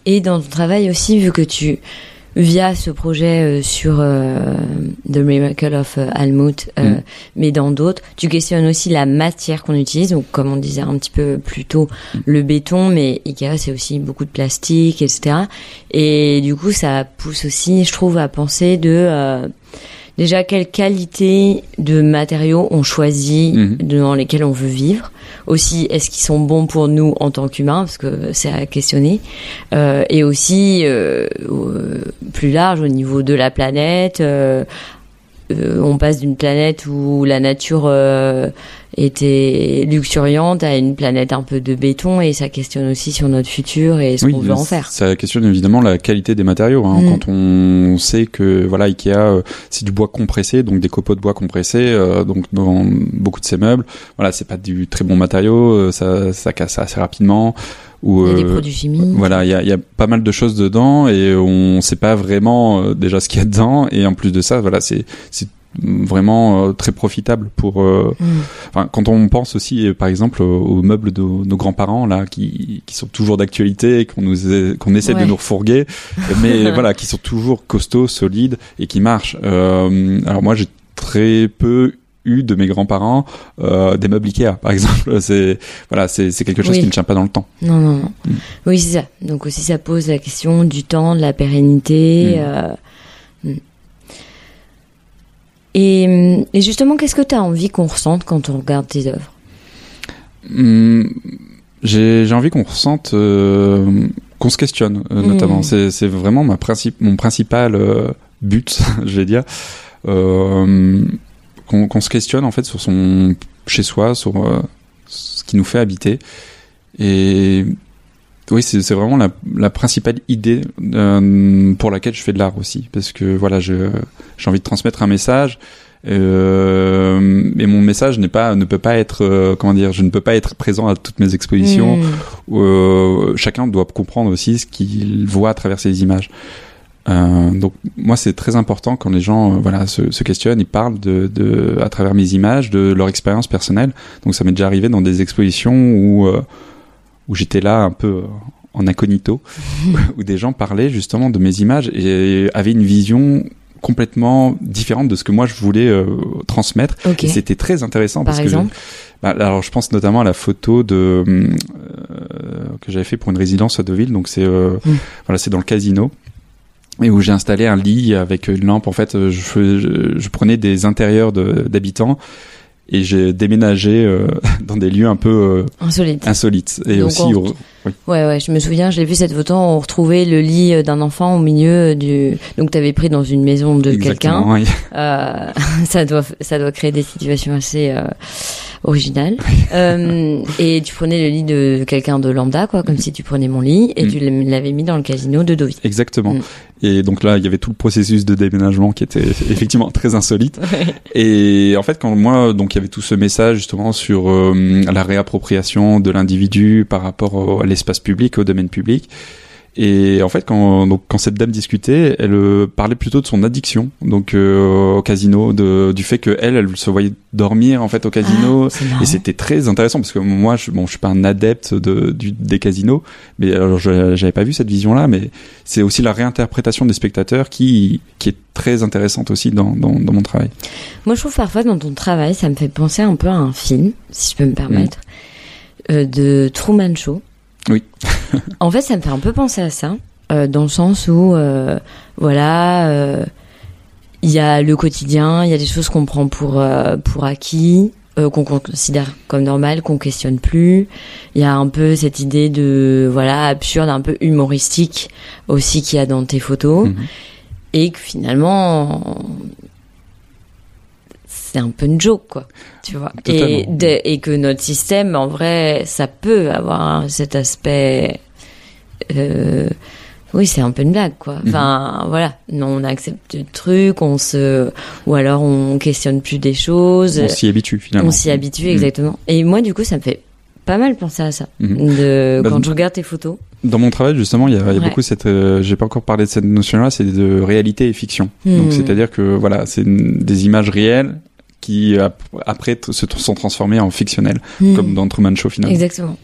Et dans ton travail aussi, vu que tu, via ce projet euh, sur euh, The Miracle of euh, Almut, euh, Mm. mais dans d'autres, tu questionnes aussi la matière qu'on utilise, donc comme on disait un petit peu plus tôt, Mm. le béton, mais Ikea c'est aussi beaucoup de plastique, etc. Et du coup, ça pousse aussi, je trouve, à penser de euh, déjà quelle qualité de matériaux on choisit Mhm. dans lesquels on veut vivre? Aussi, est-ce qu'ils sont bons pour nous en tant qu'humains, parce que c'est à questionner. Euh, et aussi, euh, euh, plus large, au niveau de la planète, euh, on passe d'une planète où la nature euh, était luxuriante à une planète un peu de béton et ça questionne aussi sur notre futur et ce qu'on veut en faire. Ça questionne évidemment la qualité des matériaux. Hein. Mm. Quand on sait que voilà Ikea euh, c'est du bois compressé, donc des copeaux de bois compressés, euh, donc dans beaucoup de ces meubles, voilà c'est pas du très bon matériau, ça, ça casse assez rapidement. Il y a des euh, produits chimiques. voilà, il y a, il y a pas mal de choses dedans et on sait pas vraiment euh, déjà ce qu'il y a dedans. Et en plus de ça, voilà, c'est c'est vraiment euh, très profitable pour. euh, Mm. Enfin, quand on pense aussi, par exemple, aux, meubles de nos grands-parents là, qui, qui sont toujours d'actualité, et qu'on nous qu'on essaie Ouais. de nous refourguer, mais voilà, qui sont toujours costauds, solides et qui marchent. Euh, alors moi, j'ai très peu eu de mes grands-parents euh, des meubles Ikea, par exemple. C'est voilà, c'est quelque chose Oui. qui ne tient pas dans le temps. Non, non, non. Mm. Oui, c'est ça. Donc aussi, ça pose la question du temps, de la pérennité. Mm. euh, mm. Et, et justement, qu'est-ce que tu as envie qu'on ressente quand on regarde tes œuvres? J'ai envie qu'on ressente, euh, qu'on se questionne, notamment. C'est vraiment ma principe, mon principal but, je vais dire, euh, qu'on qu'on se questionne en fait sur son chez soi, sur euh, ce qui nous fait habiter. Et oui, c'est vraiment la, la principale idée euh, pour laquelle je fais de l'art aussi, parce que voilà, j'ai envie de transmettre un message. Euh, mais mon message n'est pas, ne peut pas être, euh, comment dire, je ne peux pas être présent à toutes mes expositions. Mm. où, euh, chacun doit comprendre aussi ce qu'il voit à travers ces images. Euh, donc moi c'est très important quand les gens euh, voilà se, se questionnent, ils parlent de, de à travers mes images de leur expérience personnelle. Donc ça m'est déjà arrivé dans des expositions où euh, où j'étais là un peu en incognito, où des gens parlaient justement de mes images et avaient une vision complètement différente de ce que moi je voulais transmettre. Ok. Et c'était très intéressant Par parce exemple que bah, alors je pense notamment à la photo de que j'avais fait pour une résidence à Deauville. Donc c'est voilà, c'est dans le casino et où j'ai installé un lit avec une lampe. En fait, euh, je, fais- je, je prenais des intérieurs de- d'habitants et j'ai déménagé euh, dans des lieux un peu Insolite. euh, insolites et Donc, aussi on- au- oui. Ouais, ouais, je me souviens, j'ai vu cette photo, on retrouvait le lit euh, d'un enfant au milieu du... Donc t'avais pris dans une maison de quelqu'un. Oui. Euh, ça doit ça doit créer des situations assez originales. Et tu prenais le lit de quelqu'un de lambda, quoi, comme si tu prenais mon lit, et Mm. tu l'avais mis dans le casino de Deauville. Exactement. Mm. Et donc là, il y avait tout le processus de déménagement qui était effectivement très insolite. Et en fait, quand moi, donc il y avait tout ce message justement sur euh, la réappropriation de l'individu par rapport au- à l'espace public, au domaine public. Et en fait, quand, donc, quand cette dame discutait, elle euh, parlait plutôt de son addiction, donc euh, au casino, de, du fait que elle, elle se voyait dormir en fait au casino. Ah. Et c'était très intéressant parce que moi, je, bon, je suis pas un adepte de, du, des casinos, mais alors je- j'avais pas vu cette vision-là, mais c'est aussi la réinterprétation des spectateurs qui, qui est très intéressante aussi dans, dans, dans mon travail. Moi, je trouve parfois dans ton travail, ça me fait penser un peu à un film, si je peux me permettre, euh, de Truman Show. Oui. en fait, ça me fait un peu penser à ça, euh, dans le sens où, euh, voilà, euh, il y a le quotidien, il y a des choses qu'on prend pour euh, pour acquis, euh, qu'on considère comme normal, qu'on questionne plus. Il y a un peu cette idée de voilà absurde, un peu humoristique aussi qu'il y a dans tes photos Mhm. et que finalement c'est un peu une joke quoi tu vois et, de- et que notre système en vrai ça peut avoir cet aspect euh, oui c'est un peu une blague quoi Mhm. enfin voilà non on accepte le truc on se ou alors on questionne plus des choses On s'y habitue finalement. on s'y habitue Mhm. exactement et moi du coup ça me fait pas mal penser à ça Mhm. de Bah, quand je regarde tes photos Dans mon travail, justement, il y a, y beaucoup cette. euh, J'ai pas encore parlé de cette notion-là, c'est de réalité et fiction. Hmm. Donc, c'est-à-dire que voilà, c'est des images réelles qui ap- après se sont transformées en fictionnelles, Hmm. comme dans Truman Show finalement. Exactement.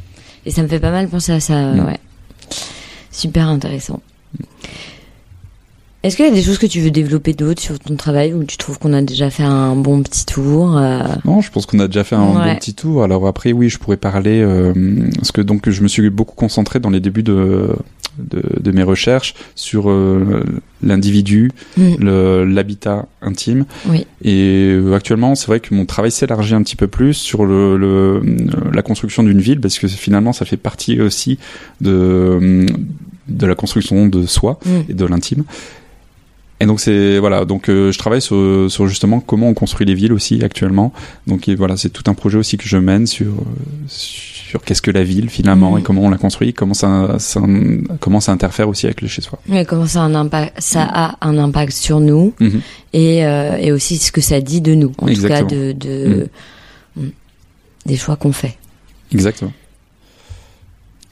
Et ça me fait pas mal penser à ça, Mm. ouais. Super intéressant. Est-ce qu'il y a des choses que tu veux développer d'autres sur ton travail ou tu trouves qu'on a déjà fait un bon petit tour euh, Non, je pense qu'on a déjà fait un Ouais. bon petit tour. Alors après, oui, je pourrais parler euh, parce que donc je me suis beaucoup concentré dans les débuts de de, de mes recherches sur euh, l'individu, Mm. le- l'habitat intime. Oui. Et euh, actuellement, c'est vrai que mon travail s'élargit un petit peu plus sur le, le- la construction d'une ville parce que finalement, ça fait partie aussi de de la construction de soi Mm. et de l'intime. Et donc c'est voilà, donc euh, je travaille sur, sur justement comment on construit les villes aussi actuellement. Donc et voilà, c'est tout un projet aussi que je mène sur sur qu'est-ce que la ville finalement et comment on la construit, comment ça, ça comment ça interfère aussi avec le chez soi. Ouais, comment ça a un impact, ça a un impact sur nous Mhm. et, euh, et aussi ce que ça dit de nous, en Exactement. tout cas de, de Mm. des choix qu'on fait. Exactement.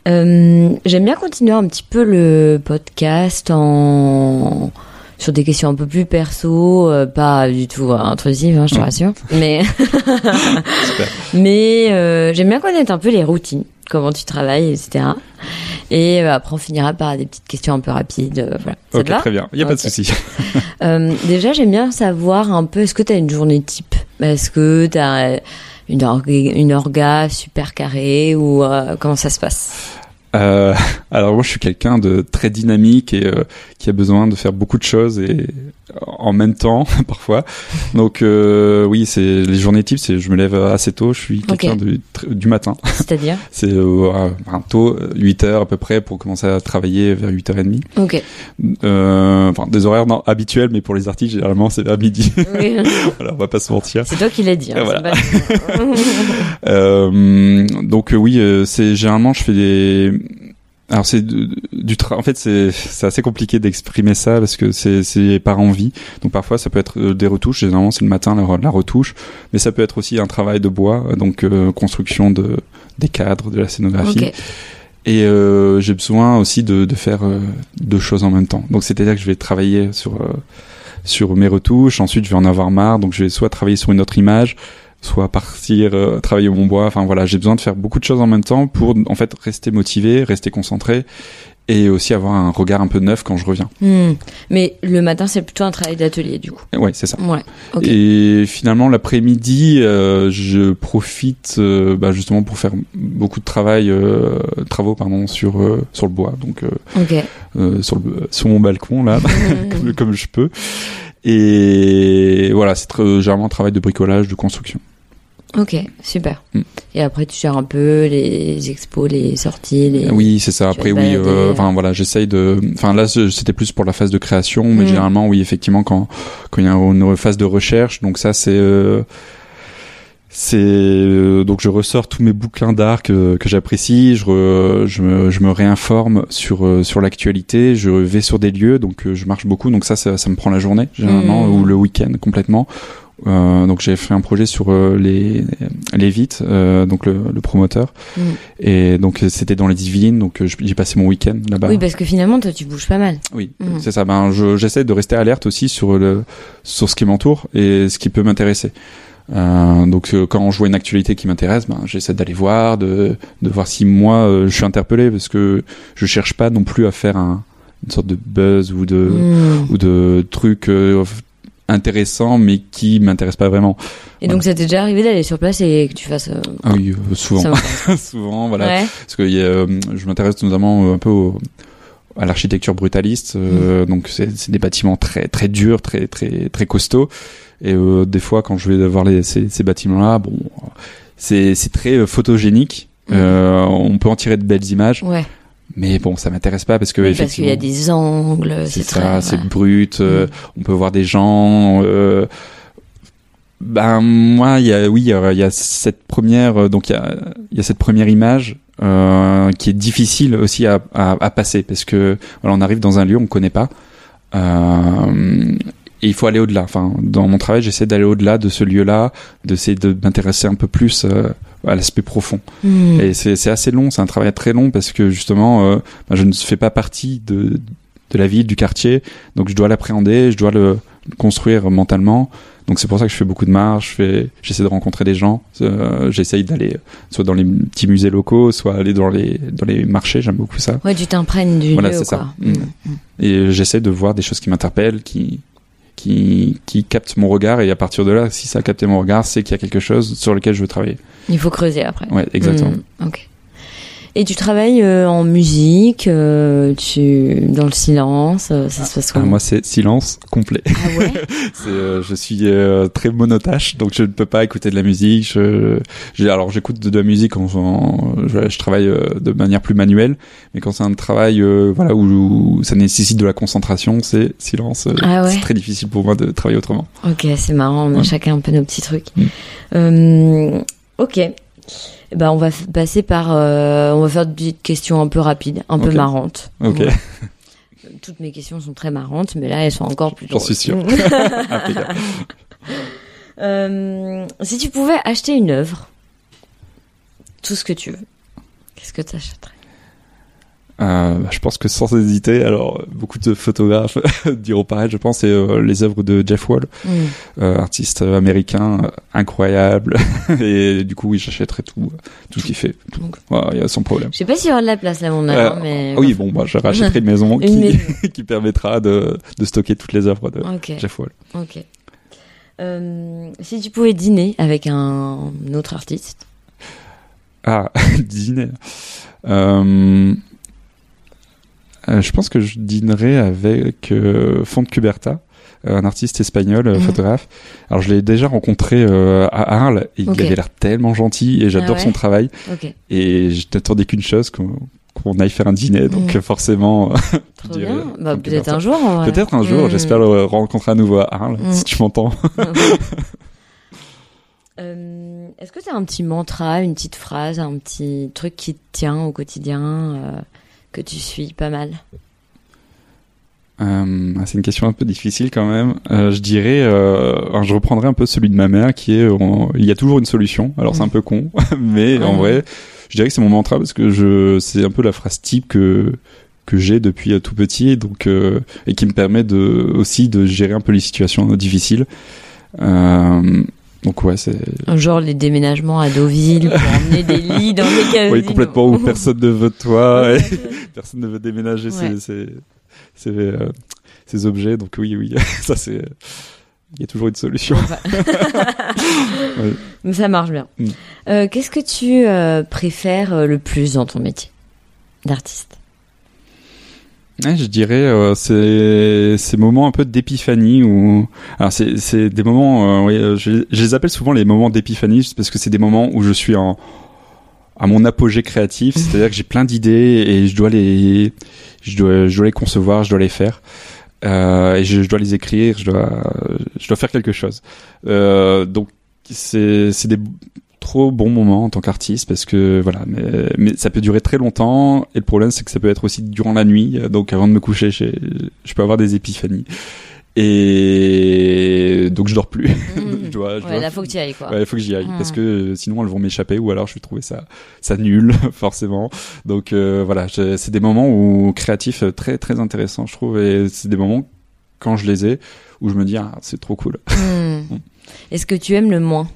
Euh, J'aime bien continuer un petit peu le podcast en sur des questions un peu plus perso, euh, pas du tout intrusives, hein, je te rassure. Mais mais euh, j'aime bien connaître un peu les routines, comment tu travailles, etc. Et euh, après on finira par des petites questions un peu rapides. voilà. Ça ok, très bien. Il y a pas de souci. Déjà, j'aime bien savoir un peu, est-ce que tu as une journée type? Est-ce que tu as une, orga, une orga super carrée ou comment ça se passe? Euh, alors moi je suis quelqu'un de très dynamique et euh, qui a besoin de faire beaucoup de choses et en même temps parfois. Donc euh, oui, c'est les journées types, c'est je me lève assez tôt, je suis quelqu'un Ok. du, matin. C'est-à-dire C'est euh, tôt, 8 heures à peu près pour commencer à travailler vers 8h30. Ok. Euh, enfin des horaires non, habituels mais pour les artistes généralement c'est vers midi. Oui. voilà, on va pas se mentir. C'est toi qui l'as dit. hein, Voilà. Euh, donc euh, oui, euh, c'est généralement je fais des alors c'est du, du tra- en fait c'est c'est assez compliqué d'exprimer ça parce que c'est c'est par envie. Donc parfois ça peut être euh, des retouches, généralement c'est le matin la, la retouche, mais ça peut être aussi un travail de bois, donc euh, construction de des cadres, de la scénographie. Et euh, j'ai besoin aussi de, de faire euh, deux choses en même temps. Donc c'est-à-dire que je vais travailler sur euh, sur mes retouches, ensuite je vais en avoir marre, donc je vais soit travailler sur une autre image, soit partir euh, travailler mon bois. Enfin voilà, j'ai besoin de faire beaucoup de choses en même temps pour en fait rester motivé, rester concentré et aussi avoir un regard un peu neuf quand je reviens. Hmm. Mais le matin, c'est plutôt un travail d'atelier, du coup. Ouais, c'est ça. Ouais. Et finalement, l'après-midi, euh, je profite euh, bah, justement pour faire beaucoup de travail, euh, travaux pardon, sur euh, sur le bois, donc euh, Ok. euh, sur le sur mon balcon là, comme, comme je peux. Et voilà, c'est généralement un travail de bricolage, de construction. Ok, super. Hmm. Et après, tu gères un peu les expos, les sorties, les. Oui, c'est ça. Après, oui, euh, enfin voilà, j'essaye de. Enfin là, c'était plus pour la phase de création, mais Mm. généralement, oui, effectivement, quand quand il y a une phase de recherche, donc ça, c'est euh, c'est euh, donc je ressors tous mes bouquins d'art que, que j'apprécie, je, re- je me je me réinforme sur euh, sur l'actualité, je vais sur des lieux, donc euh, je marche beaucoup, donc ça, ça, ça me prend la journée généralement Mm. ou le week-end complètement. Euh, donc j'ai fait un projet sur euh, les les vites, euh, donc le, le promoteur. Mm. Et donc euh, c'était dans les Yvelines, donc euh, j'ai passé mon week-end là-bas. Oui, parce que finalement, toi, tu bouges pas mal. Oui, Mm. c'est ça. Ben, je- j'essaie de rester alerte aussi sur le sur ce qui m'entoure et ce qui peut m'intéresser. Euh, donc quand je vois une actualité qui m'intéresse, ben, j'essaie d'aller voir, de de voir si moi euh, je suis interpellé parce que je cherche pas non plus à faire un, une sorte de buzz ou de Hmm. ou de trucs euh, intéressants mais qui m'intéressent pas vraiment. Et donc, ça t'est déjà arrivé d'aller sur place et que tu fasses. euh, Ah oui, euh, souvent, m'intéresse. souvent, voilà. Ouais. parce que y a, euh, je m'intéresse notamment un peu au- à l'architecture brutaliste euh, donc c'est des bâtiments très très durs très très très costauds et des fois quand je vais voir les, ces, ces bâtiments là bon c'est très photogénique euh, on peut en tirer de belles images Ouais. Mais bon ça m'intéresse pas parce que Oui, parce qu'il y a des angles. c'est ça c'est ouais. brut euh, Mhm. on peut voir des gens euh, ben moi il y a oui il y a, il y a cette première euh, donc il y a y a cette première image euh, qui est difficile aussi à, à, à passer parce que voilà, on arrive dans un lieu on connaît pas euh, et il faut aller au-delà enfin dans mon travail j'essaie d'aller au-delà de ce lieu-là d'essayer de m'intéresser un peu plus euh, à l'aspect profond Hmm. et c'est assez long, c'est un travail très long parce que justement, euh, ben, je ne fais pas partie de, de la ville, du quartier, donc je dois l'appréhender, je dois le construire mentalement. Donc c'est pour ça que je fais beaucoup de marches, j'essaie de rencontrer des gens, euh, j'essaye d'aller soit dans les petits musées locaux, soit aller dans les dans les marchés, j'aime beaucoup ça. Ouais, tu t'imprègnes du Voilà, lieu, c'est ça. Mm. Hmm. Et j'essaie de voir des choses qui m'interpellent, qui qui qui captent mon regard et à partir de là, si ça a capté mon regard, c'est qu'il y a quelque chose sur lequel je veux travailler. Il faut creuser après. Ouais, exactement. Hmm, Ok. Et tu travailles euh, en musique, euh, tu dans le silence, euh, ça se passe Ah, comment moi, c'est silence complet. Ah ouais C'est, euh, je suis euh, très monotache, donc je ne peux pas écouter de la musique. Je, alors j'écoute de, de la musique quand en- je, je travaille euh, de manière plus manuelle, mais quand c'est un travail euh, voilà où, où ça nécessite de la concentration, c'est silence. euh, Ah ouais. C'est très difficile pour moi de travailler autrement. Ok, c'est marrant, on a Ouais. chacun un peu nos petits trucs. Mm. Euh, ok. Eh Ben, on va passer par, euh, on va faire des petites questions un peu rapides, un peu marrantes. Ok. Voilà. Toutes mes questions sont très marrantes, mais là, elles sont encore plus J'en suis sûr. Euh, si tu pouvais acheter une œuvre, tout ce que tu veux, qu'est-ce que tu achèterais Euh, je pense que sans hésiter, alors beaucoup de photographes diront pareil. Je pense c'est euh, les œuvres de Jeff Wall, Mm. euh, artiste américain incroyable. Et du coup, oui, j'achèterais tout, tout ce qu'il fait. Tout. Ouais, il y a sans problème. Je sais pas s'il y aura de la place là, mon Euh, mais. Ah oui, bon, bah, je rachèterai une maison Une qui, maison. qui permettra de, de stocker toutes les œuvres de. Jeff Wall. Ok. Si tu pouvais dîner avec un autre artiste, Ah, dîner. Euh, je pense que je dînerais avec euh, Font Cuberta, euh, un artiste espagnol, euh, Mhm. photographe. Alors je l'ai déjà rencontré euh, à Arles et il avait l'air tellement gentil et j'adore Ah ouais son travail et je n'attendais qu'une chose qu'on aille faire un dîner donc Mhm. euh, forcément je dirais bien. Bah, peut-être un jour. peut-être un jour j'espère le rencontrer à nouveau à Arles Mhm. si tu m'entends Euh, Est-ce que tu as un petit mantra, une petite phrase, un petit truc qui te tient au quotidien, euh, que tu suis pas mal Euh, c'est une question un peu difficile quand même. Euh, je dirais, euh, je reprendrai un peu celui de ma mère qui est, il y a toujours une solution. Alors c'est un peu con, mais en vrai, je dirais que c'est mon mantra parce que je, c'est un peu la phrase type que que j'ai depuis tout petit, donc et qui me permet de aussi de gérer un peu les situations difficiles. Donc ouais, c'est Genre les déménagements à Deauville pour emmener des lits dans les cabines. oui complètement où personne ne veut de toi, et personne ne veut déménager Ouais. ces, ces, ces, euh, ces objets. Donc oui, oui, ça c'est. Il y a toujours une solution. Mais ça marche bien. Mm. Euh, Qu'est-ce que tu euh, préfères le plus dans ton métier d'artiste? Ouais, je dirais euh, c'est ces moments un peu d'épiphanie où alors c'est c'est des moments euh, oui, euh, je, je les appelle souvent les moments d'épiphanie juste parce que c'est des moments où je suis en à mon apogée créatif, c'est-à-dire que j'ai plein d'idées et je dois les je dois je dois les concevoir, je dois les faire. Euh, et je, je dois les écrire, je dois je dois faire quelque chose. Euh, donc c'est c'est des trop bons moments en tant qu'artiste parce que voilà mais, mais ça peut durer très longtemps et le problème c'est que ça peut être aussi durant la nuit donc avant de me coucher je peux avoir des épiphanies. Et donc je dors plus. Je dois, je Ouais, dois- là faut que tu ailles quoi. Ouais, il faut que j'y aille. Parce que euh, sinon elles vont m'échapper ou alors je vais trouver ça ça nul forcément. Donc euh, voilà, c'est des moments où créatifs euh, très très intéressants je trouve. Et c'est des moments quand je les ai où je me dis ah, c'est trop cool. Hmm. Est-ce que tu aimes le moins?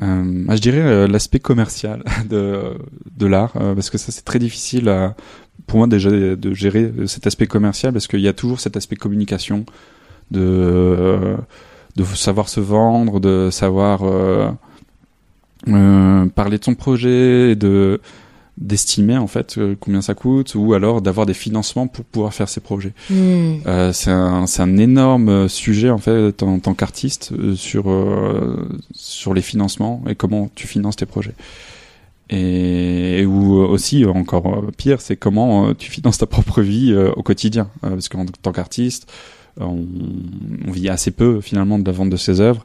Euh, ah, je dirais euh, l'aspect commercial de de l'art euh, parce que ça c'est très difficile pour moi déjà de gérer cet aspect commercial parce qu'il y a toujours cet aspect communication de de savoir se vendre, de savoir parler de son projet, et de d'estimer en fait euh, combien ça coûte ou alors d'avoir des financements pour pouvoir faire ses projets. Hmm. Euh, c'est un, c'est un énorme sujet en fait en tant qu'artiste euh, sur euh, sur les financements et comment tu finances tes projets. Et, et ou aussi euh, encore euh, pire, c'est comment euh, tu finances ta propre vie euh, au quotidien, Euh, parce qu'en tant qu'artiste, euh, on, on vit assez peu finalement de la vente de ses œuvres.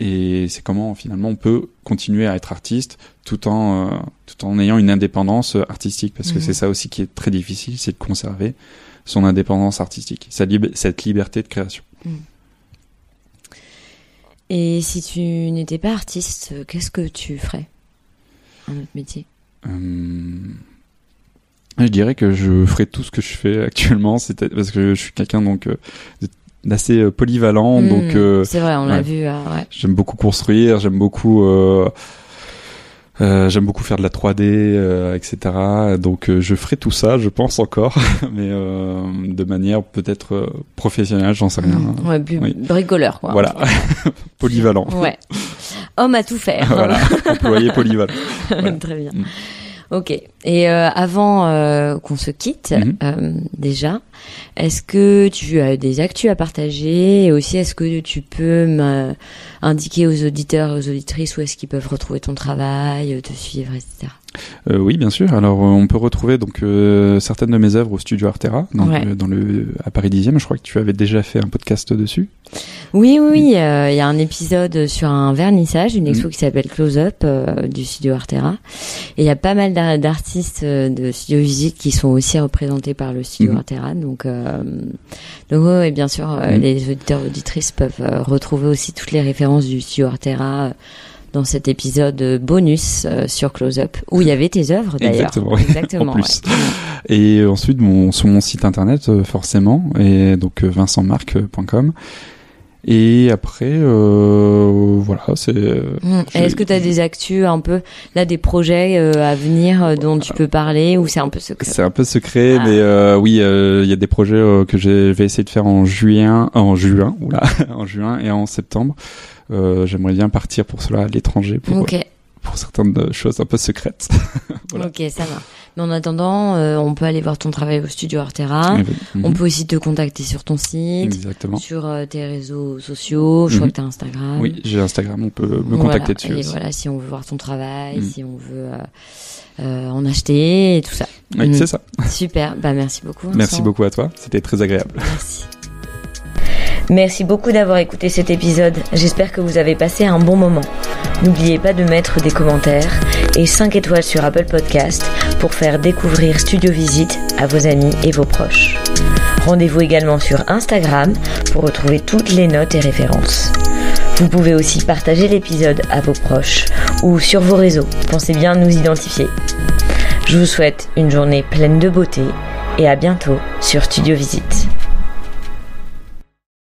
Et c'est comment finalement on peut continuer à être artiste tout en euh, tout en ayant une indépendance artistique, parce que Mhm. c'est ça aussi qui est très difficile, c'est de conserver son indépendance artistique, sa lib- cette liberté de création. Et si tu n'étais pas artiste, qu'est-ce que tu ferais Un autre métier? Euh, Je dirais que je ferai tout ce que je fais actuellement, parce que je suis quelqu'un donc euh, d'assez euh, polyvalent, Hmm. donc euh, C'est vrai, on l'a ouais. vu. euh, ouais. j'aime beaucoup construire, j'aime beaucoup euh, euh, j'aime beaucoup faire de la 3D, euh, etc. Donc euh, je ferai tout ça, je pense encore, mais euh, de manière peut-être professionnelle, j'en sais rien. Hmm. Ouais, Oui. bricoleur quoi. Voilà, polyvalent. Ouais. Homme à tout faire. voilà, employé polyvalent. Très bien. Mm. Ok. Et euh, avant euh, qu'on se quitte, Mhm. euh, déjà, est-ce que tu as des actus à partager et aussi est-ce que tu peux m'indiquer aux auditeurs et aux auditrices où est-ce qu'ils peuvent retrouver ton travail, te suivre, etc. Euh, oui, bien sûr. Alors, euh, on peut retrouver donc euh, certaines de mes œuvres au studio Artera, Ouais. dans le à Paris 10e. Je crois que tu avais déjà fait un podcast dessus. Oui, oui, oui. euh, Il y a un épisode sur un vernissage, une expo Mhm. qui s'appelle Close Up du studio Artera. Et il y a pas mal d'ar- d'artistes de Studio Visite qui sont aussi représentés par le studio Mhm. Artera. Donc, donc ouais, ouais, bien sûr, Mhm. les auditeurs auditrices peuvent retrouver aussi toutes les références du studio Artera. Dans cet épisode euh, bonus euh, sur Close Up où il y avait tes œuvres d'ailleurs. Exactement. Exactement. En plus. Et ensuite, mon, sur mon site internet, euh, forcément, et donc vincentmarc.com. Et après, euh, voilà, c'est. Mm. Est-ce que tu as des actus un peu là des projets euh, à venir euh, dont tu peux parler ou c'est un peu secret? C'est un peu secret, Ah. mais euh, oui, euh, il y a des projets euh, que je vais essayer de faire en juin, en juin, oula, en juin et en septembre. Euh, J'aimerais bien partir pour cela à l'étranger pour, certaines euh, choses un peu secrètes. Voilà. ok, ça va. Mais en attendant, euh, on peut aller voir ton travail au studio Artera. Mhm. Ah. On peut aussi te contacter sur ton site, Exactement. sur euh, tes réseaux sociaux. Je crois Mhm. que tu as Instagram. Oui, j'ai Instagram, on peut me Voilà. contacter dessus Et aussi. voilà, si on veut voir ton travail, Mhm. si on veut euh, en acheter et tout ça. Oui, Mhm. c'est ça. Super. Bah merci beaucoup. Merci beaucoup à toi, c'était très agréable. Merci. Merci beaucoup d'avoir écouté cet épisode. J'espère que vous avez passé un bon moment. N'oubliez pas de mettre des commentaires et 5 étoiles sur Apple Podcast pour faire découvrir Studio Visite à vos amis et vos proches. Rendez-vous également sur Instagram pour retrouver toutes les notes et références. Vous pouvez aussi partager l'épisode à vos proches ou sur vos réseaux. Pensez bien à nous identifier. Je vous souhaite une journée pleine de beauté et à bientôt sur Studio Visite.